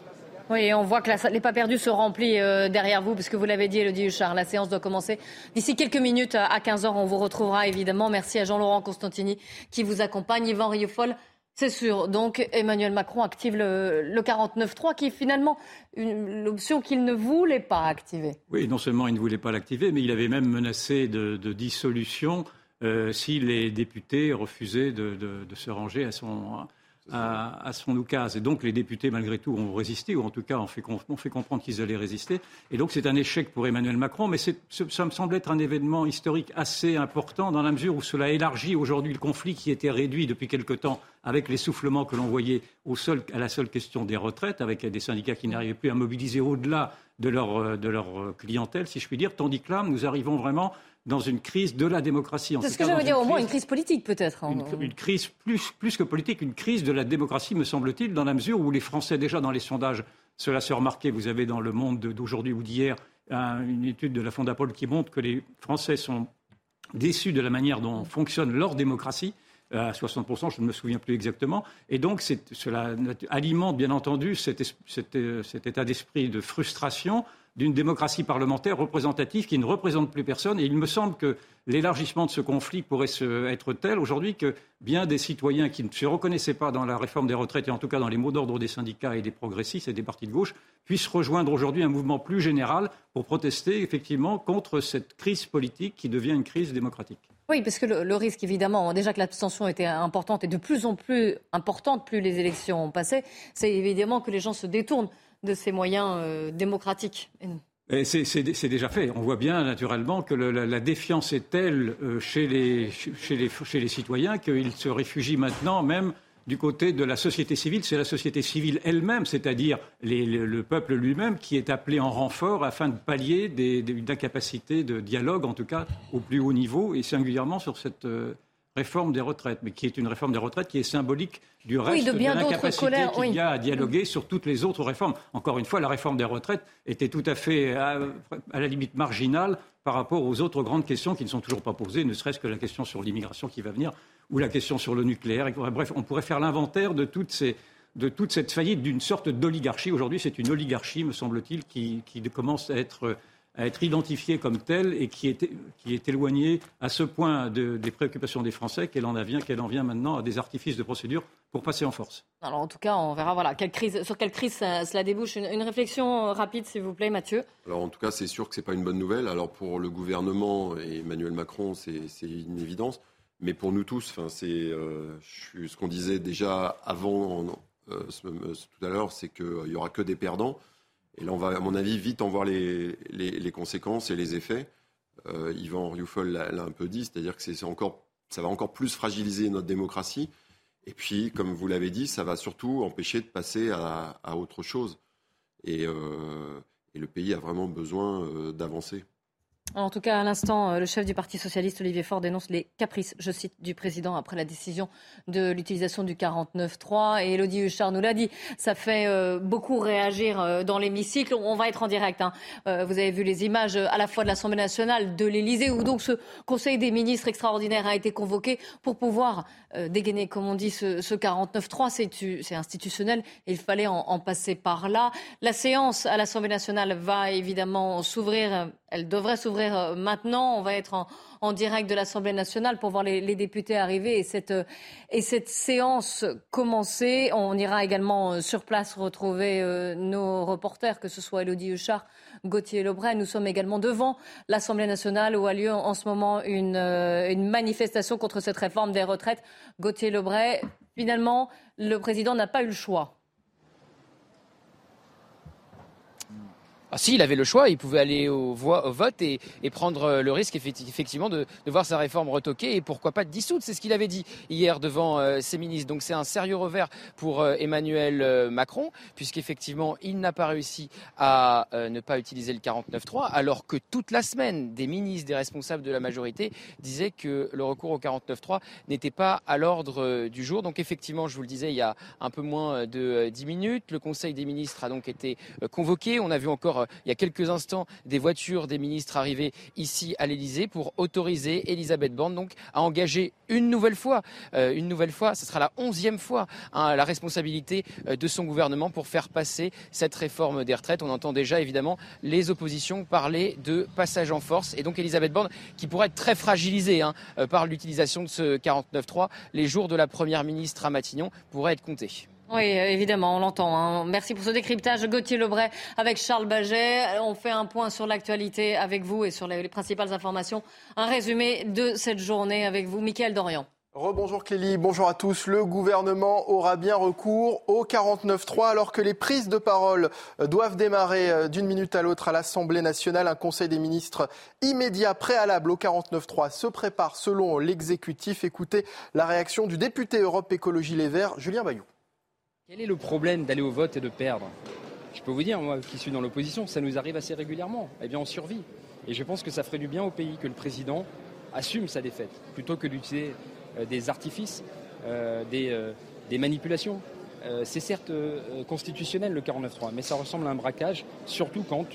Oui, on voit que la salle n'est pas perdue se remplit euh, derrière vous, puisque vous l'avez dit, Elodie Huchard. La séance doit commencer d'ici quelques minutes à 15h. On vous retrouvera évidemment. Merci à Jean-Laurent Constantini qui vous accompagne. Yvan Riofol, c'est sûr. Donc Emmanuel Macron active le, le 49.3, qui est finalement l'option qu'il ne voulait pas activer. Oui, non seulement il ne voulait pas l'activer, mais il avait même menacé de, de dissolution euh, si les députés refusaient de, se ranger à son, à, son oukase. Et donc les députés, malgré tout, ont résisté, ou en tout cas ont fait, fait comprendre qu'ils allaient résister. Et donc c'est un échec pour Emmanuel Macron, mais ça me semble être un événement historique assez important dans la mesure où cela élargit aujourd'hui le conflit qui était réduit depuis quelque temps avec l'essoufflement que l'on voyait au seul, à la seule question des retraites, avec des syndicats qui n'arrivaient plus à mobiliser au-delà de leur, de leur clientèle, si je puis dire, tandis que là, nous arrivons vraiment dans une crise de la démocratie. C'est ce que je veux dire, au moins une crise politique peut-être. Hein. Une, crise plus, plus que politique, une crise de la démocratie, me semble-t-il, dans la mesure où les Français, déjà dans les sondages, cela se remarquait, vous avez dans le monde d'aujourd'hui ou d'hier une étude de la Fondapol qui montre que les Français sont déçus de la manière dont fonctionne leur démocratie à 60%, je ne me souviens plus exactement. Et donc, cela alimente, bien entendu, cet état d'esprit de frustration d'une démocratie parlementaire représentative qui ne représente plus personne. Et il me semble que l'élargissement de ce conflit pourrait être tel aujourd'hui que bien des citoyens qui ne se reconnaissaient pas dans la réforme des retraites, et en tout cas dans les mots d'ordre des syndicats et des progressistes et des partis de gauche, puissent rejoindre aujourd'hui un mouvement plus général pour protester effectivement contre cette crise politique qui devient une crise démocratique. Oui, parce que le, risque, évidemment, déjà que l'abstention était importante et de plus en plus importante plus les élections ont passé, c'est évidemment que les gens se détournent de ces moyens euh, démocratiques. C'est déjà fait. On voit bien naturellement que la, défiance est telle euh, chez, les, citoyens qu'ils se réfugient maintenant même du côté de la société civile. C'est la société civile elle-même, c'est-à-dire le, peuple lui-même, qui est appelé en renfort afin de pallier des, des, de dialogue, en tout cas au plus haut niveau, et singulièrement sur cette euh, réforme des retraites, mais qui est une réforme des retraites qui est symbolique du reste de, de, bien l'incapacité qu'il y a à dialoguer sur toutes les autres réformes. Encore une fois, la réforme des retraites était tout à fait à, à la limite marginale par rapport aux autres grandes questions qui ne sont toujours pas posées, ne serait-ce que la question sur l'immigration qui va venir ou la question sur le nucléaire. Bref, on pourrait faire l'inventaire de toutes ces de toute cette faillite d'une sorte d'oligarchie. Aujourd'hui, c'est une oligarchie, me semble-t-il, qui, qui, commence à être, à être, identifiée comme telle et qui est, qui est éloignée à ce point de, des préoccupations des Français qu'elle en, qu'elle en vient maintenant à des artifices de procédure pour passer en force. Alors, en tout cas, on verra voilà, quelle crise, sur quelle crise cela débouche. Une, une, réflexion rapide, s'il vous plaît, Mathieu. Alors, en tout cas, c'est sûr que ce n'est pas une bonne nouvelle. Alors, pour le gouvernement et Emmanuel Macron, c'est une évidence. Mais pour nous tous, c'est euh, ce qu'on disait déjà avant, euh, euh, tout à l'heure, c'est qu'il n'y aura que des perdants. Et là, on va, à mon avis, vite en voir les, conséquences et les effets. Euh, Yvan Rioufol l'a un peu dit, c'est-à-dire que c'est encore, ça va encore plus fragiliser notre démocratie. Et puis, comme vous l'avez dit, ça va surtout empêcher de passer à, autre chose. Euh, et, le pays a vraiment besoin d'avancer. En tout cas, à l'instant, euh, le chef du Parti socialiste, Olivier Faure, dénonce les caprices, je cite, du président après la décision de l'utilisation du 49.3. Et Elodie Huchard nous l'a dit, ça fait euh, beaucoup réagir euh, dans l'hémicycle. On va être en direct. Hein. vous avez vu les images à la fois de l'Assemblée nationale, de l'Élysée, où donc ce Conseil des ministres extraordinaire a été convoqué pour pouvoir dégainer, comme on dit, ce, ce 49.3. C'est institutionnel il fallait en passer par là. La séance à l'Assemblée nationale va évidemment s'ouvrir. Elle devrait s'ouvrir euh, maintenant. On va être en, direct de l'Assemblée nationale pour voir les, députés arriver et cette, euh, et cette séance commencer. On ira également euh, sur place retrouver nos reporters, que ce soit Elodie Huchard, Gauthier Lebray. Nous sommes également devant l'Assemblée nationale où a lieu en ce moment une, une manifestation contre cette réforme des retraites. Gauthier Lebray, finalement, le président n'a pas eu le choix. Ah si, il avait le choix, il pouvait aller au, vote et, prendre euh, le risque effectivement de, voir sa réforme retoquée et pourquoi pas de dissoudre. C'est ce qu'il avait dit hier devant euh, ses ministres. Donc c'est un sérieux revers pour euh, Emmanuel Macron, puisqu'effectivement il n'a pas réussi à ne pas utiliser le 49.3, alors que toute la semaine, des ministres, des responsables de la majorité disaient que le recours au 49.3 n'était pas à l'ordre du jour. Donc effectivement, je vous le disais, il y a un peu moins de 10 minutes, le Conseil des ministres a donc été convoqué. On a vu encore il y a quelques instants des voitures des ministres arrivées ici à l'Elysée pour autoriser Elisabeth Borne à engager une nouvelle fois, euh, une nouvelle fois, ce sera la onzième fois, hein, la responsabilité euh, de son gouvernement pour faire passer cette réforme des retraites. On entend déjà évidemment les oppositions parler de passage en force et donc Elisabeth Borne qui pourrait être très fragilisée hein, par l'utilisation de ce 49.3. Les jours de la première ministre à Matignon pourraient être comptés. Oui, évidemment, on l'entend. Hein. Merci pour ce décryptage. Gauthier Lebray avec Charles Baget. On fait un point sur l'actualité avec vous et sur les, principales informations. Un résumé de cette journée avec vous, Mickaël Dorian. Rebonjour Clélie, bonjour à tous. Le gouvernement aura bien recours au 49.3 alors que les prises de parole doivent démarrer euh, d'une minute à l'autre à l'Assemblée nationale. Un conseil des ministres immédiat préalable au 49.3 se prépare selon l'exécutif. Écoutez la réaction du député Europe Écologie Les Verts, Julien Bayou. Quel est le problème d'aller au vote et de perdre? Je peux vous dire, moi qui suis dans l'opposition, ça nous arrive assez régulièrement. Eh bien, on survit. Et je pense que ça ferait du bien au pays que le président assume sa défaite, plutôt que d'utiliser euh, des artifices, euh, euh, des, manipulations. c'est certes constitutionnel le 49.3, mais ça ressemble à un braquage, surtout quand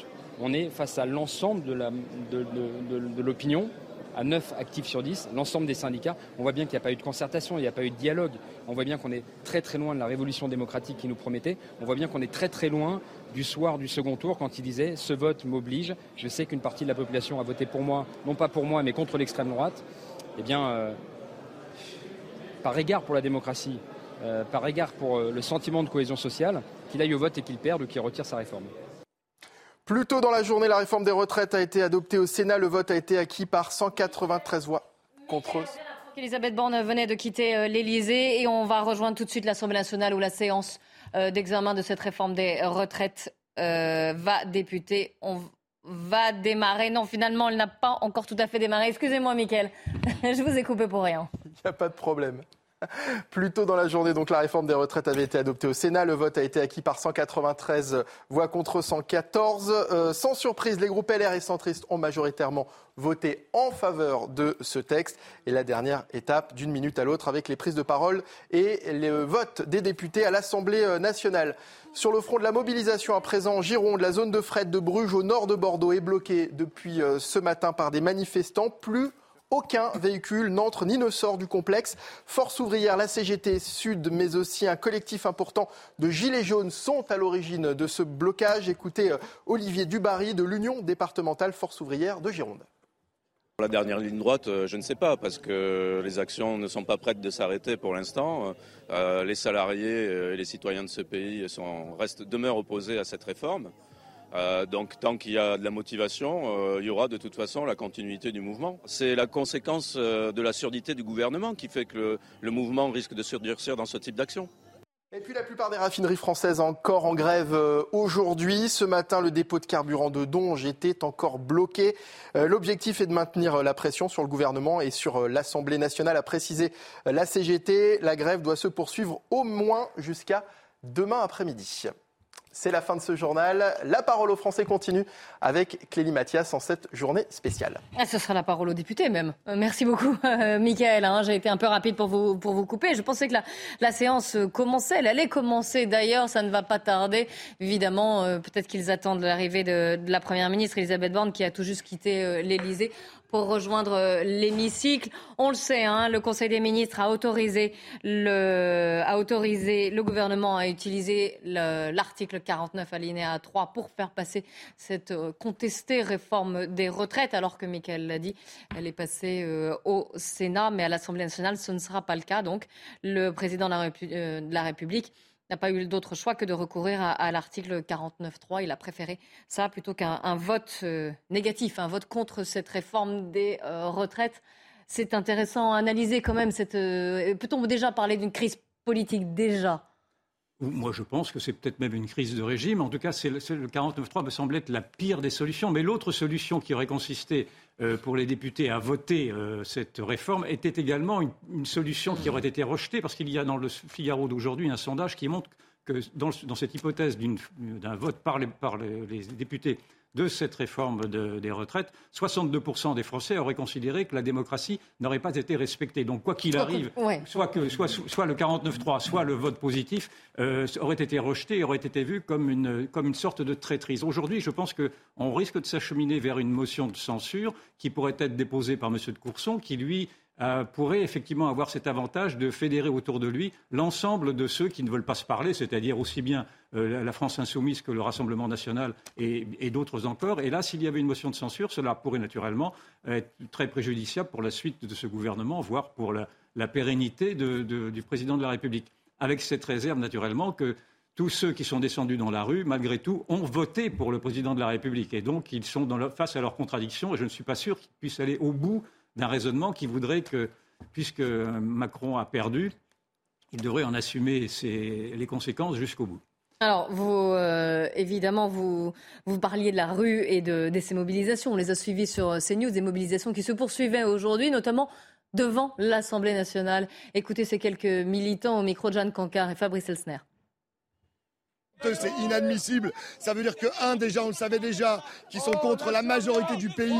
on est face à l'ensemble de l'opinion à 9 actifs sur 10, l'ensemble des syndicats, on voit bien qu'il n'y a pas eu de concertation, il n'y a pas eu de dialogue. On voit bien qu'on est très très loin de la révolution démocratique qui nous promettait. On voit bien qu'on est très très loin du soir du second tour quand il disait ce vote m'oblige. Je sais qu'une partie de la population a voté pour moi, non pas pour moi, mais contre l'extrême droite. Eh bien, euh, par égard pour la démocratie, euh, par égard pour euh, le sentiment de cohésion sociale, qu'il aille au vote et qu'il perde ou qu'il retire sa réforme. Plus tôt dans la journée, la réforme des retraites a été adoptée au Sénat. Le vote a été acquis par 193 voix contre eux. Elisabeth Borne venait de quitter euh, l'Elysée et on va rejoindre tout de suite l'Assemblée nationale où la séance euh, d'examen de cette réforme des retraites euh, va débuter. On va démarrer. Non, finalement, elle n'a pas encore tout à fait démarré. Excusez-moi, Mickaël. Je vous ai coupé pour rien. Il n'y a pas de problème. Plus tôt dans la journée, donc la réforme des retraites avait été adoptée au Sénat. Le vote a été acquis par 193 voix contre 114. Euh, sans surprise, les groupes LR et centristes ont majoritairement voté en faveur de ce texte. Et la dernière étape, d'une minute à l'autre, avec les prises de parole et le vote des députés à l'Assemblée nationale. Sur le front de la mobilisation à présent, en Gironde, la zone de fret de Bruges au nord de Bordeaux est bloquée depuis euh, ce matin par des manifestants. Plus aucun véhicule n'entre ni ne sort du complexe. Force ouvrière, la CGT Sud, mais aussi un collectif important de Gilets jaunes sont à l'origine de ce blocage. Écoutez euh, Olivier Dubarry de l'Union départementale Force ouvrière de Gironde. La dernière ligne droite, euh, je ne sais pas, parce que les actions ne sont pas prêtes de s'arrêter pour l'instant. Euh, les salariés et les citoyens de ce pays restent, demeurent opposés à cette réforme. Euh, donc tant qu'il y a de la motivation, euh, il y aura de toute façon la continuité du mouvement. C'est la conséquence euh, de la surdité du gouvernement qui fait que le, mouvement risque de surdurcir dans ce type d'action. Et puis la plupart des raffineries françaises encore en grève aujourd'hui. Ce matin, le dépôt de carburant de Donge était encore bloqué. L'objectif est de maintenir la pression sur le gouvernement et sur l'Assemblée nationale, a précisé la CGT. La grève doit se poursuivre au moins jusqu'à demain après-midi. C'est la fin de ce journal. La parole aux Français continue avec Clélie Mathias en cette journée spéciale. Ah, ce sera la parole aux députés même. Euh, merci beaucoup, euh, Michael. Hein. J'ai été un peu rapide pour vous, pour vous couper. Je pensais que la, séance commençait. Elle allait commencer d'ailleurs. Ça ne va pas tarder. Évidemment, euh, peut-être qu'ils attendent l'arrivée de, de, la Première ministre Elisabeth Borne qui a tout juste quitté l'Élysée pour rejoindre euh, l'hémicycle. On le sait, hein, le Conseil des ministres a autorisé le, a autorisé le gouvernement à utiliser l'article 49 alinéa 3 pour faire passer cette euh, contestée réforme des retraites, alors que Michael l'a dit, elle est passée euh, au Sénat, mais à l'Assemblée nationale, ce ne sera pas le cas. Donc, le président de la, de la République n'a pas eu d'autre choix que de recourir à, l'article 49.3. Il a préféré ça plutôt qu'un vote euh, négatif, un vote contre cette réforme des euh, retraites. C'est intéressant à analyser quand même. Euh, peut-on déjà parler d'une crise politique déjà? Moi, je pense que c'est peut-être même une crise de régime. En tout cas, le 49.3 me semble être la pire des solutions. Mais l'autre solution qui aurait consisté pour les députés à voter euh, cette réforme était également une, solution qui aurait été rejetée parce qu'il y a dans le Figaro d'aujourd'hui un sondage qui montre que dans, cette hypothèse d'un vote par les députés de cette réforme des retraites, 62% des Français auraient considéré que la démocratie n'aurait pas été respectée. Donc, quoi qu'il arrive, soit, que, soit, soit le 49-3, soit le vote positif euh, aurait été rejeté et aurait été vu comme une, comme une sorte de traîtrise. Aujourd'hui, je pense qu'on risque de s'acheminer vers une motion de censure qui pourrait être déposée par M. de Courson, qui, lui, euh, pourrait effectivement avoir cet avantage de fédérer autour de lui l'ensemble de ceux qui ne veulent pas se parler, c'est-à-dire aussi bien euh, la France insoumise que le Rassemblement national et, d'autres encore. Et là, s'il y avait une motion de censure, cela pourrait naturellement être très préjudiciable pour la suite de ce gouvernement, voire pour la, pérennité du président de la République. Avec cette réserve, naturellement, que tous ceux qui sont descendus dans la rue, malgré tout, ont voté pour le président de la République. Et donc, ils sont face à leurs contradictions. Et je ne suis pas sûr qu'ils puissent aller au bout d'un raisonnement qui voudrait que, puisque Macron a perdu, il devrait en assumer les conséquences jusqu'au bout. Alors, vous, euh, évidemment, vous, parliez de la rue et de, ces mobilisations. On les a suivies sur CNews, des mobilisations qui se poursuivaient aujourd'hui, notamment devant l'Assemblée nationale. Écoutez ces quelques militants au micro de Jeanne Cancard et Fabrice Elsner c'est inadmissible. Ça veut dire que, un, déjà, on le savait déjà, qu'ils sont contre la majorité du pays,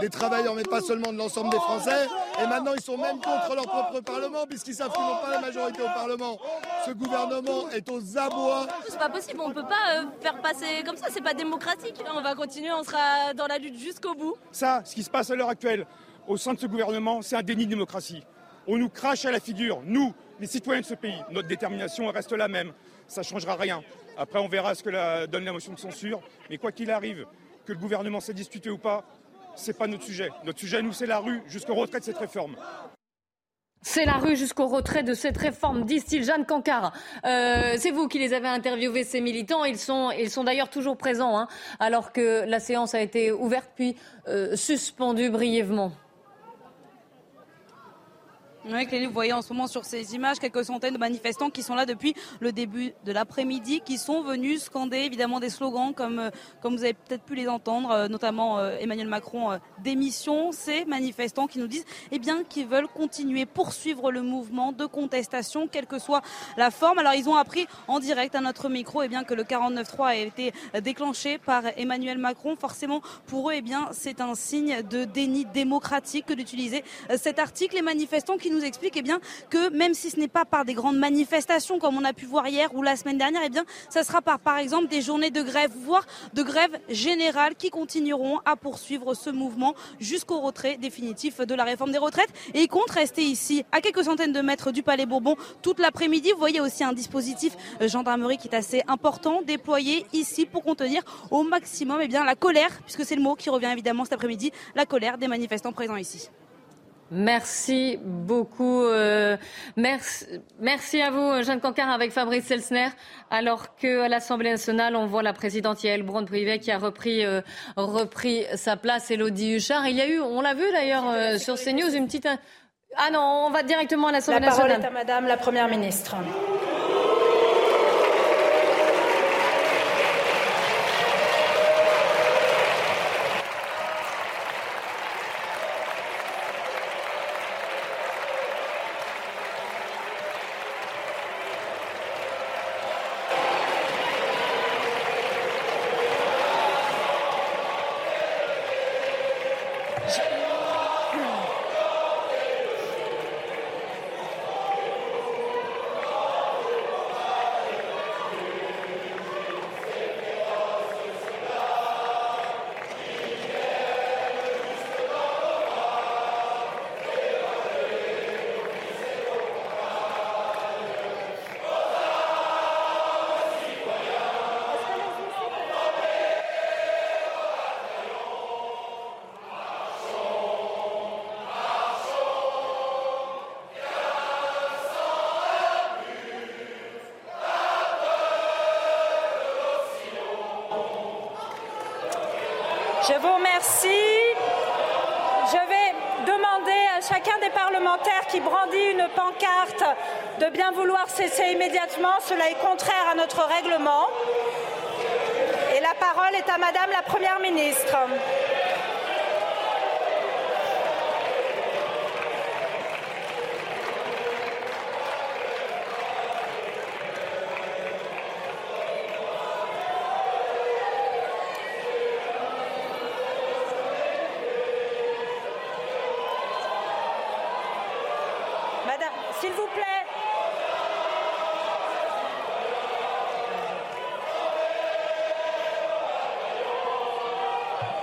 des travailleurs, mais pas seulement de l'ensemble des Français. Et maintenant, ils sont même contre leur propre Parlement, puisqu'ils savent qu'ils n'ont pas la majorité au Parlement. Ce gouvernement est aux abois. C'est pas possible, on peut pas euh, faire passer comme ça, c'est pas démocratique. On va continuer, on sera dans la lutte jusqu'au bout. Ça, ce qui se passe à l'heure actuelle, au sein de ce gouvernement, c'est un déni de démocratie. On nous crache à la figure, nous, les citoyens de ce pays. Notre détermination reste la même. Ça ne changera rien. Après, on verra ce que donne la motion de censure. Mais quoi qu'il arrive, que le gouvernement s'est disputé ou pas, ce n'est pas notre sujet. Notre sujet, nous, c'est la rue jusqu'au retrait de cette réforme. C'est la rue jusqu'au retrait de cette réforme, disent-ils. Jeanne Cancard, euh, c'est vous qui les avez interviewés, ces militants. Ils sont, ils sont d'ailleurs toujours présents, hein, alors que la séance a été ouverte puis euh, suspendue brièvement. Oui, vous voyez en ce moment sur ces images quelques centaines de manifestants qui sont là depuis le début de l'après-midi, qui sont venus scander évidemment des slogans comme, euh, comme vous avez peut-être pu les entendre, euh, notamment euh, Emmanuel Macron démission. Ces manifestants qui nous disent eh bien, qu'ils veulent continuer, poursuivre le mouvement de contestation, quelle que soit la forme. Alors ils ont appris en direct à notre micro eh bien, que le 49-3 a été déclenché par Emmanuel Macron. Forcément, pour eux, eh bien, c'est un signe de déni démocratique que d'utiliser cet article. Les manifestants qui nous nous explique eh bien, que même si ce n'est pas par des grandes manifestations comme on a pu voir hier ou la semaine dernière, eh bien, ça sera par, par exemple des journées de grève, voire de grève générale qui continueront à poursuivre ce mouvement jusqu'au retrait définitif de la réforme des retraites. Et ils comptent rester ici, à quelques centaines de mètres du Palais Bourbon, toute l'après-midi. Vous voyez aussi un dispositif euh, gendarmerie qui est assez important, déployé ici pour contenir au maximum eh la colère, puisque c'est le mot qui revient évidemment cet après-midi, la colère des manifestants présents ici. Merci beaucoup. Euh, merci, merci à vous, Jeanne Cancard, avec Fabrice Selsner. Alors qu'à l'Assemblée nationale, on voit la présidente Yael Braun-Privet qui a repris, euh, repris sa place, Elodie Huchard. Il y a eu, on l'a vu d'ailleurs euh, sur CNews, une petite. Ah non, on va directement à l'Assemblée nationale. La parole est à Madame la Première ministre. Immédiatement. Cela est contraire à notre règlement. Et la parole est à Madame la Première ministre.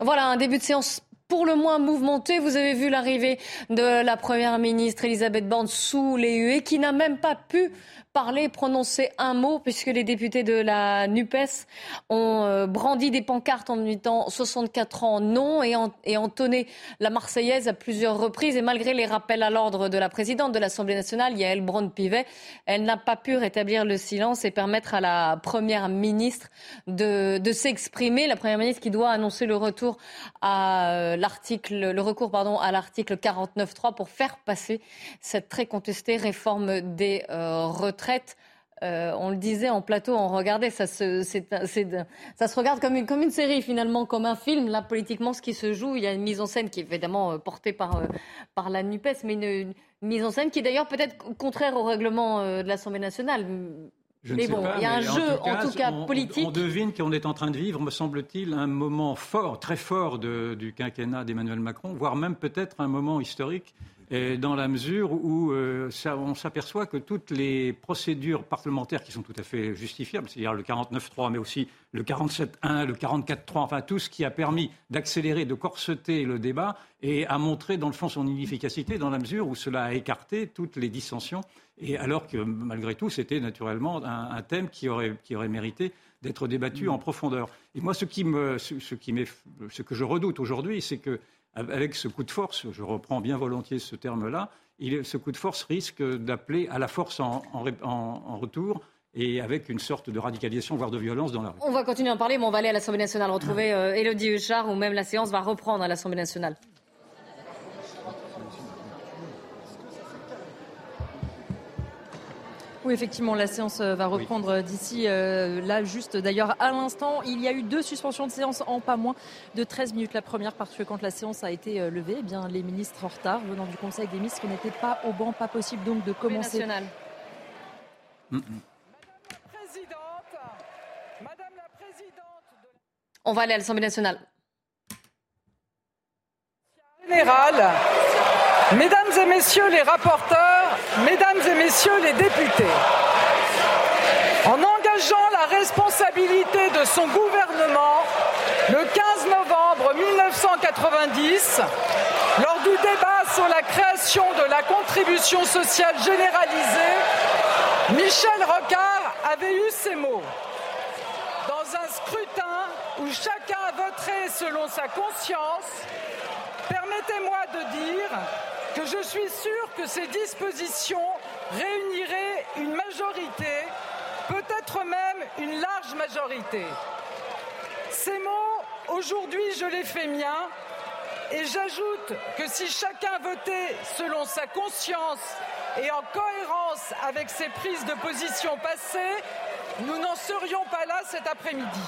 Voilà, un début de séance pour le moins mouvementé. Vous avez vu l'arrivée de la première ministre Elisabeth Borne sous les huées, qui n'a même pas pu parler, prononcer un mot, puisque les députés de la NUPES ont euh, brandi des pancartes en disant 64 ans non et, et entonné la Marseillaise à plusieurs reprises. Et malgré les rappels à l'ordre de la présidente de l'Assemblée nationale, Yael Braun-Pivet, elle n'a pas pu rétablir le silence et permettre à la première ministre de, de s'exprimer. La première ministre qui doit annoncer le retour à euh, l'article, le recours pardon, à l'article 49.3 pour faire passer cette très contestée réforme des euh, retraites. Euh, on le disait en plateau, on regardait, ça se, ça se regarde comme une, comme une série finalement, comme un film. Là, politiquement, ce qui se joue, il y a une mise en scène qui est évidemment euh, portée par, euh, par la NUPES, mais une, mise en scène qui est d'ailleurs peut-être contraire au règlement de l'Assemblée nationale. mais bon, il y a un jeu, en tout cas, politique. On devine qu'on est en train de vivre, me semble-t-il, un moment fort, très fort du quinquennat d'Emmanuel Macron, voire même peut-être un moment historique dans la mesure où euh, on s'aperçoit que toutes les procédures parlementaires qui sont tout à fait justifiables, c'est-à-dire le 49.3, mais aussi le 47.1, le 44.3, enfin tout ce qui a permis d'accélérer, de corseter le débat, et a montré dans le fond son inefficacité dans la mesure où cela a écarté toutes les dissensions, et alors que malgré tout c'était naturellement un, thème qui aurait, qui aurait mérité d'être débattu mm. en profondeur. Et moi, ce, qui me, ce, qui ce que je redoute aujourd'hui, c'est que avec ce coup de force, je reprends bien volontiers ce terme-là, ce coup de force risque d'appeler à la force en, retour et avec une sorte de radicalisation, voire de violence dans la rue. On va continuer à en parler, mais on va aller à l'Assemblée nationale retrouver euh, Élodie Huchard, où même la séance va reprendre à l'Assemblée nationale. Oui, effectivement, la séance euh, va reprendre euh, d'ici euh, là, juste d'ailleurs à l'instant. Il y a eu deux suspensions de séance en pas moins de 13 minutes. La première parce que quand la séance a été levée, eh bien, les ministres en retard venant du Conseil des ministres n'étaient pas au banc. Pas possible donc de commencer. Nationale. On va aller à l'Assemblée nationale. Général, mesdames et messieurs les rapporteurs, Mesdames et Messieurs les députés, en engageant la responsabilité de son gouvernement le 15 novembre 1990, lors du débat sur la création de la contribution sociale généralisée, Michel Rocard avait eu ces mots. Dans un scrutin où chacun voterait selon sa conscience, permettez-moi de dire que je suis sûr que ces dispositions réuniraient une majorité, peut-être même une large majorité. Ces mots, aujourd'hui, je les fais miens et j'ajoute que si chacun votait selon sa conscience et en cohérence avec ses prises de position passées, nous n'en serions pas là cet après-midi.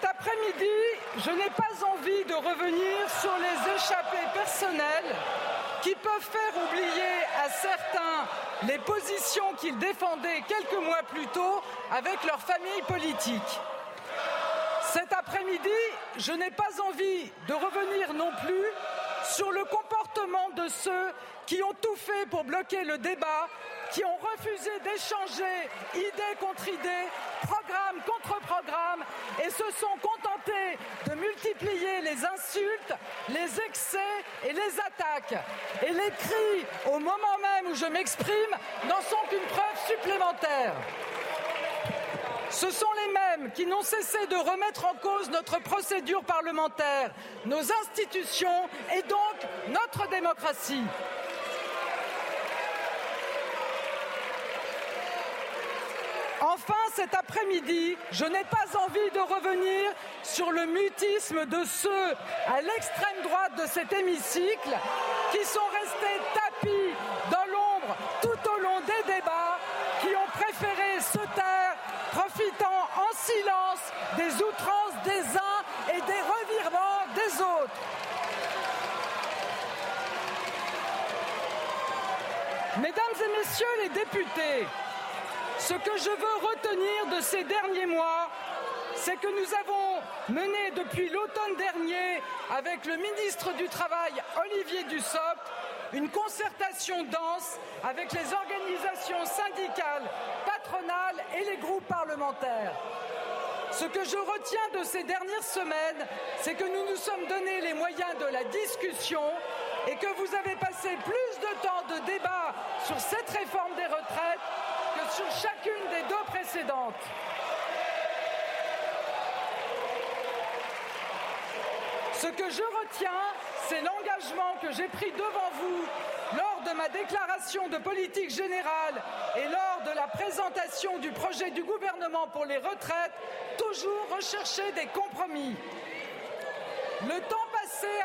Cet après-midi, je n'ai pas envie de revenir sur les échappées personnelles qui peuvent faire oublier à certains les positions qu'ils défendaient quelques mois plus tôt avec leur famille politique. Cet après-midi, je n'ai pas envie de revenir non plus sur le comportement de ceux qui ont tout fait pour bloquer le débat qui ont refusé d'échanger idée contre idée, et se sont contentés de multiplier les insultes, les excès et les attaques. Et les cris, au moment même où je m'exprime, n'en sont qu'une preuve supplémentaire. Ce sont les mêmes qui n'ont cessé de remettre en cause notre procédure parlementaire, nos institutions et donc notre démocratie. Enfin, cet après-midi, je n'ai pas envie de revenir sur le mutisme de ceux à l'extrême droite de cet hémicycle qui sont restés tapis dans l'ombre tout au long des débats, qui ont préféré se taire, profitant en silence des outrances des uns et des revirements des autres. Mesdames et messieurs les députés, ce que je veux retenir de ces derniers mois, c'est que nous avons mené depuis l'automne dernier avec le ministre du Travail, Olivier Dussopt, une concertation dense avec les organisations syndicales, patronales et les groupes parlementaires. Ce que je retiens de ces dernières semaines, c'est que nous nous sommes donné les moyens de la discussion et que vous avez passé plus de temps de débat sur cette réforme des retraites sur chacune des deux précédentes. Ce que je retiens, c'est l'engagement que j'ai pris devant vous lors de ma déclaration de politique générale et lors de la présentation du projet du gouvernement pour les retraites, toujours rechercher des compromis. Le temps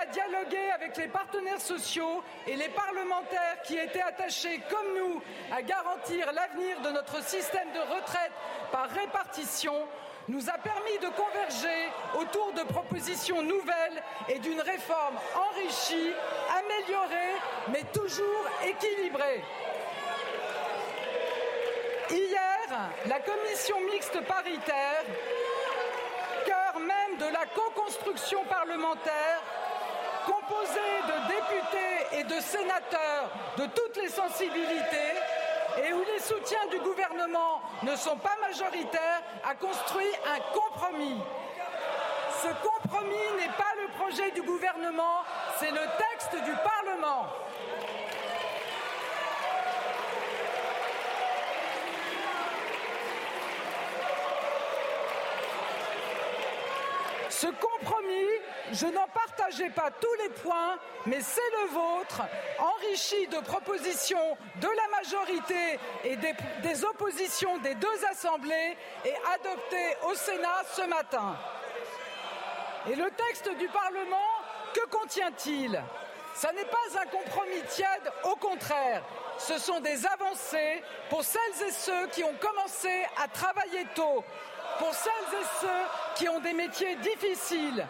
à dialoguer avec les partenaires sociaux et les parlementaires qui étaient attachés, comme nous, à garantir l'avenir de notre système de retraite par répartition nous a permis de converger autour de propositions nouvelles et d'une réforme enrichie, améliorée, mais toujours équilibrée. Hier, la commission mixte paritaire, cœur même de la co-construction parlementaire, composée de députés et de sénateurs de toutes les sensibilités, et où les soutiens du gouvernement ne sont pas majoritaires, a construit un compromis. Ce compromis n'est pas le projet du gouvernement, c'est le texte du Parlement. Ce compromis, je n'en partageais pas tous les points, mais c'est le vôtre, enrichi de propositions de la majorité et des, oppositions des deux assemblées et adopté au Sénat ce matin. Et le texte du Parlement, que contient-il? Ce n'est pas un compromis tiède, au contraire. Ce sont des avancées pour celles et ceux qui ont commencé à travailler tôt, pour celles et ceux qui ont des métiers difficiles,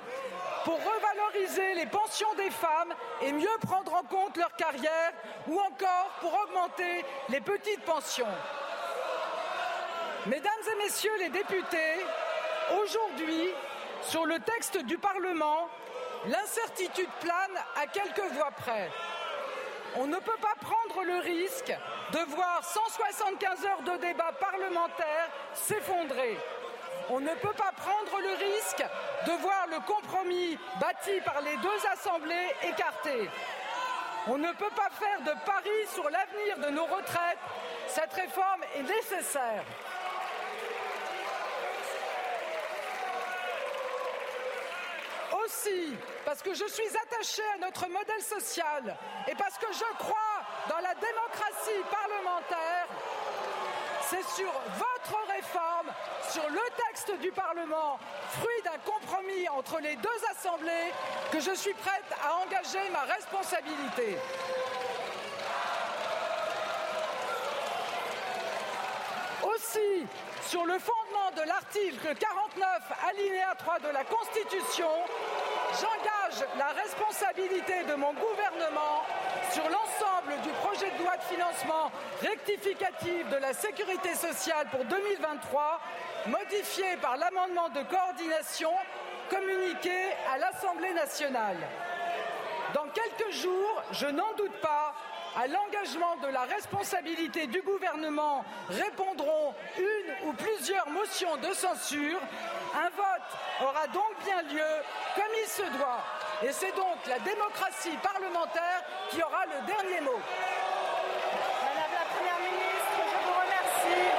pour revaloriser les pensions des femmes et mieux prendre en compte leur carrière ou encore pour augmenter les petites pensions. Mesdames et messieurs les députés, aujourd'hui, sur le texte du Parlement, l'incertitude plane à quelques voix près. On ne peut pas prendre le risque de voir 175 heures de débat parlementaire s'effondrer. On ne peut pas prendre le risque de voir le compromis bâti par les deux assemblées écarté. On ne peut pas faire de pari sur l'avenir de nos retraites. Cette réforme est nécessaire. Aussi, parce que je suis attachée à notre modèle social et parce que je crois dans la démocratie parlementaire, c'est sur votre réforme, sur le texte du Parlement, fruit d'un compromis entre les deux assemblées, que je suis prête à engager ma responsabilité. Aussi, sur le fondement de l'article 49, alinéa 3 de la Constitution, j'engage la responsabilité de mon gouvernement sur l'ensemble du projet de loi de financement rectificatif de la sécurité sociale pour 2023, modifié par l'amendement de coordination communiqué à l'Assemblée nationale. Dans quelques jours, je n'en doute pas, à l'engagement de la responsabilité du gouvernement répondront une ou plusieurs motions de censure. Un vote aura donc bien lieu comme il se doit. Et c'est donc la démocratie parlementaire qui aura le dernier mot. Madame la Première ministre, je vous remercie.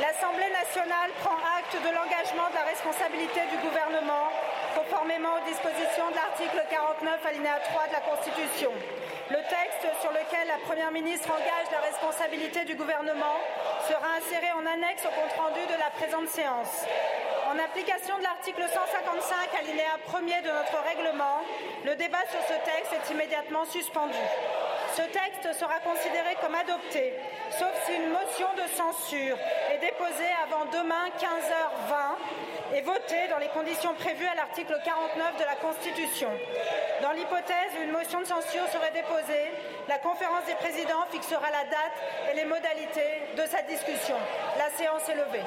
L'Assemblée prend acte de l'engagement de la responsabilité du gouvernement conformément aux dispositions de l'article 49 alinéa 3 de la Constitution. Le texte sur lequel la Première ministre engage la responsabilité du gouvernement sera inséré en annexe au compte-rendu de la présente séance. En application de l'article 155 alinéa 1er de notre règlement, le débat sur ce texte est immédiatement suspendu. Ce texte sera considéré comme adopté, sauf si une motion de censure est déposée avant demain 15h20 et votée dans les conditions prévues à l'article 49 de la Constitution. Dans l'hypothèse où une motion de censure serait déposée, la conférence des présidents fixera la date et les modalités de sa discussion. La séance est levée.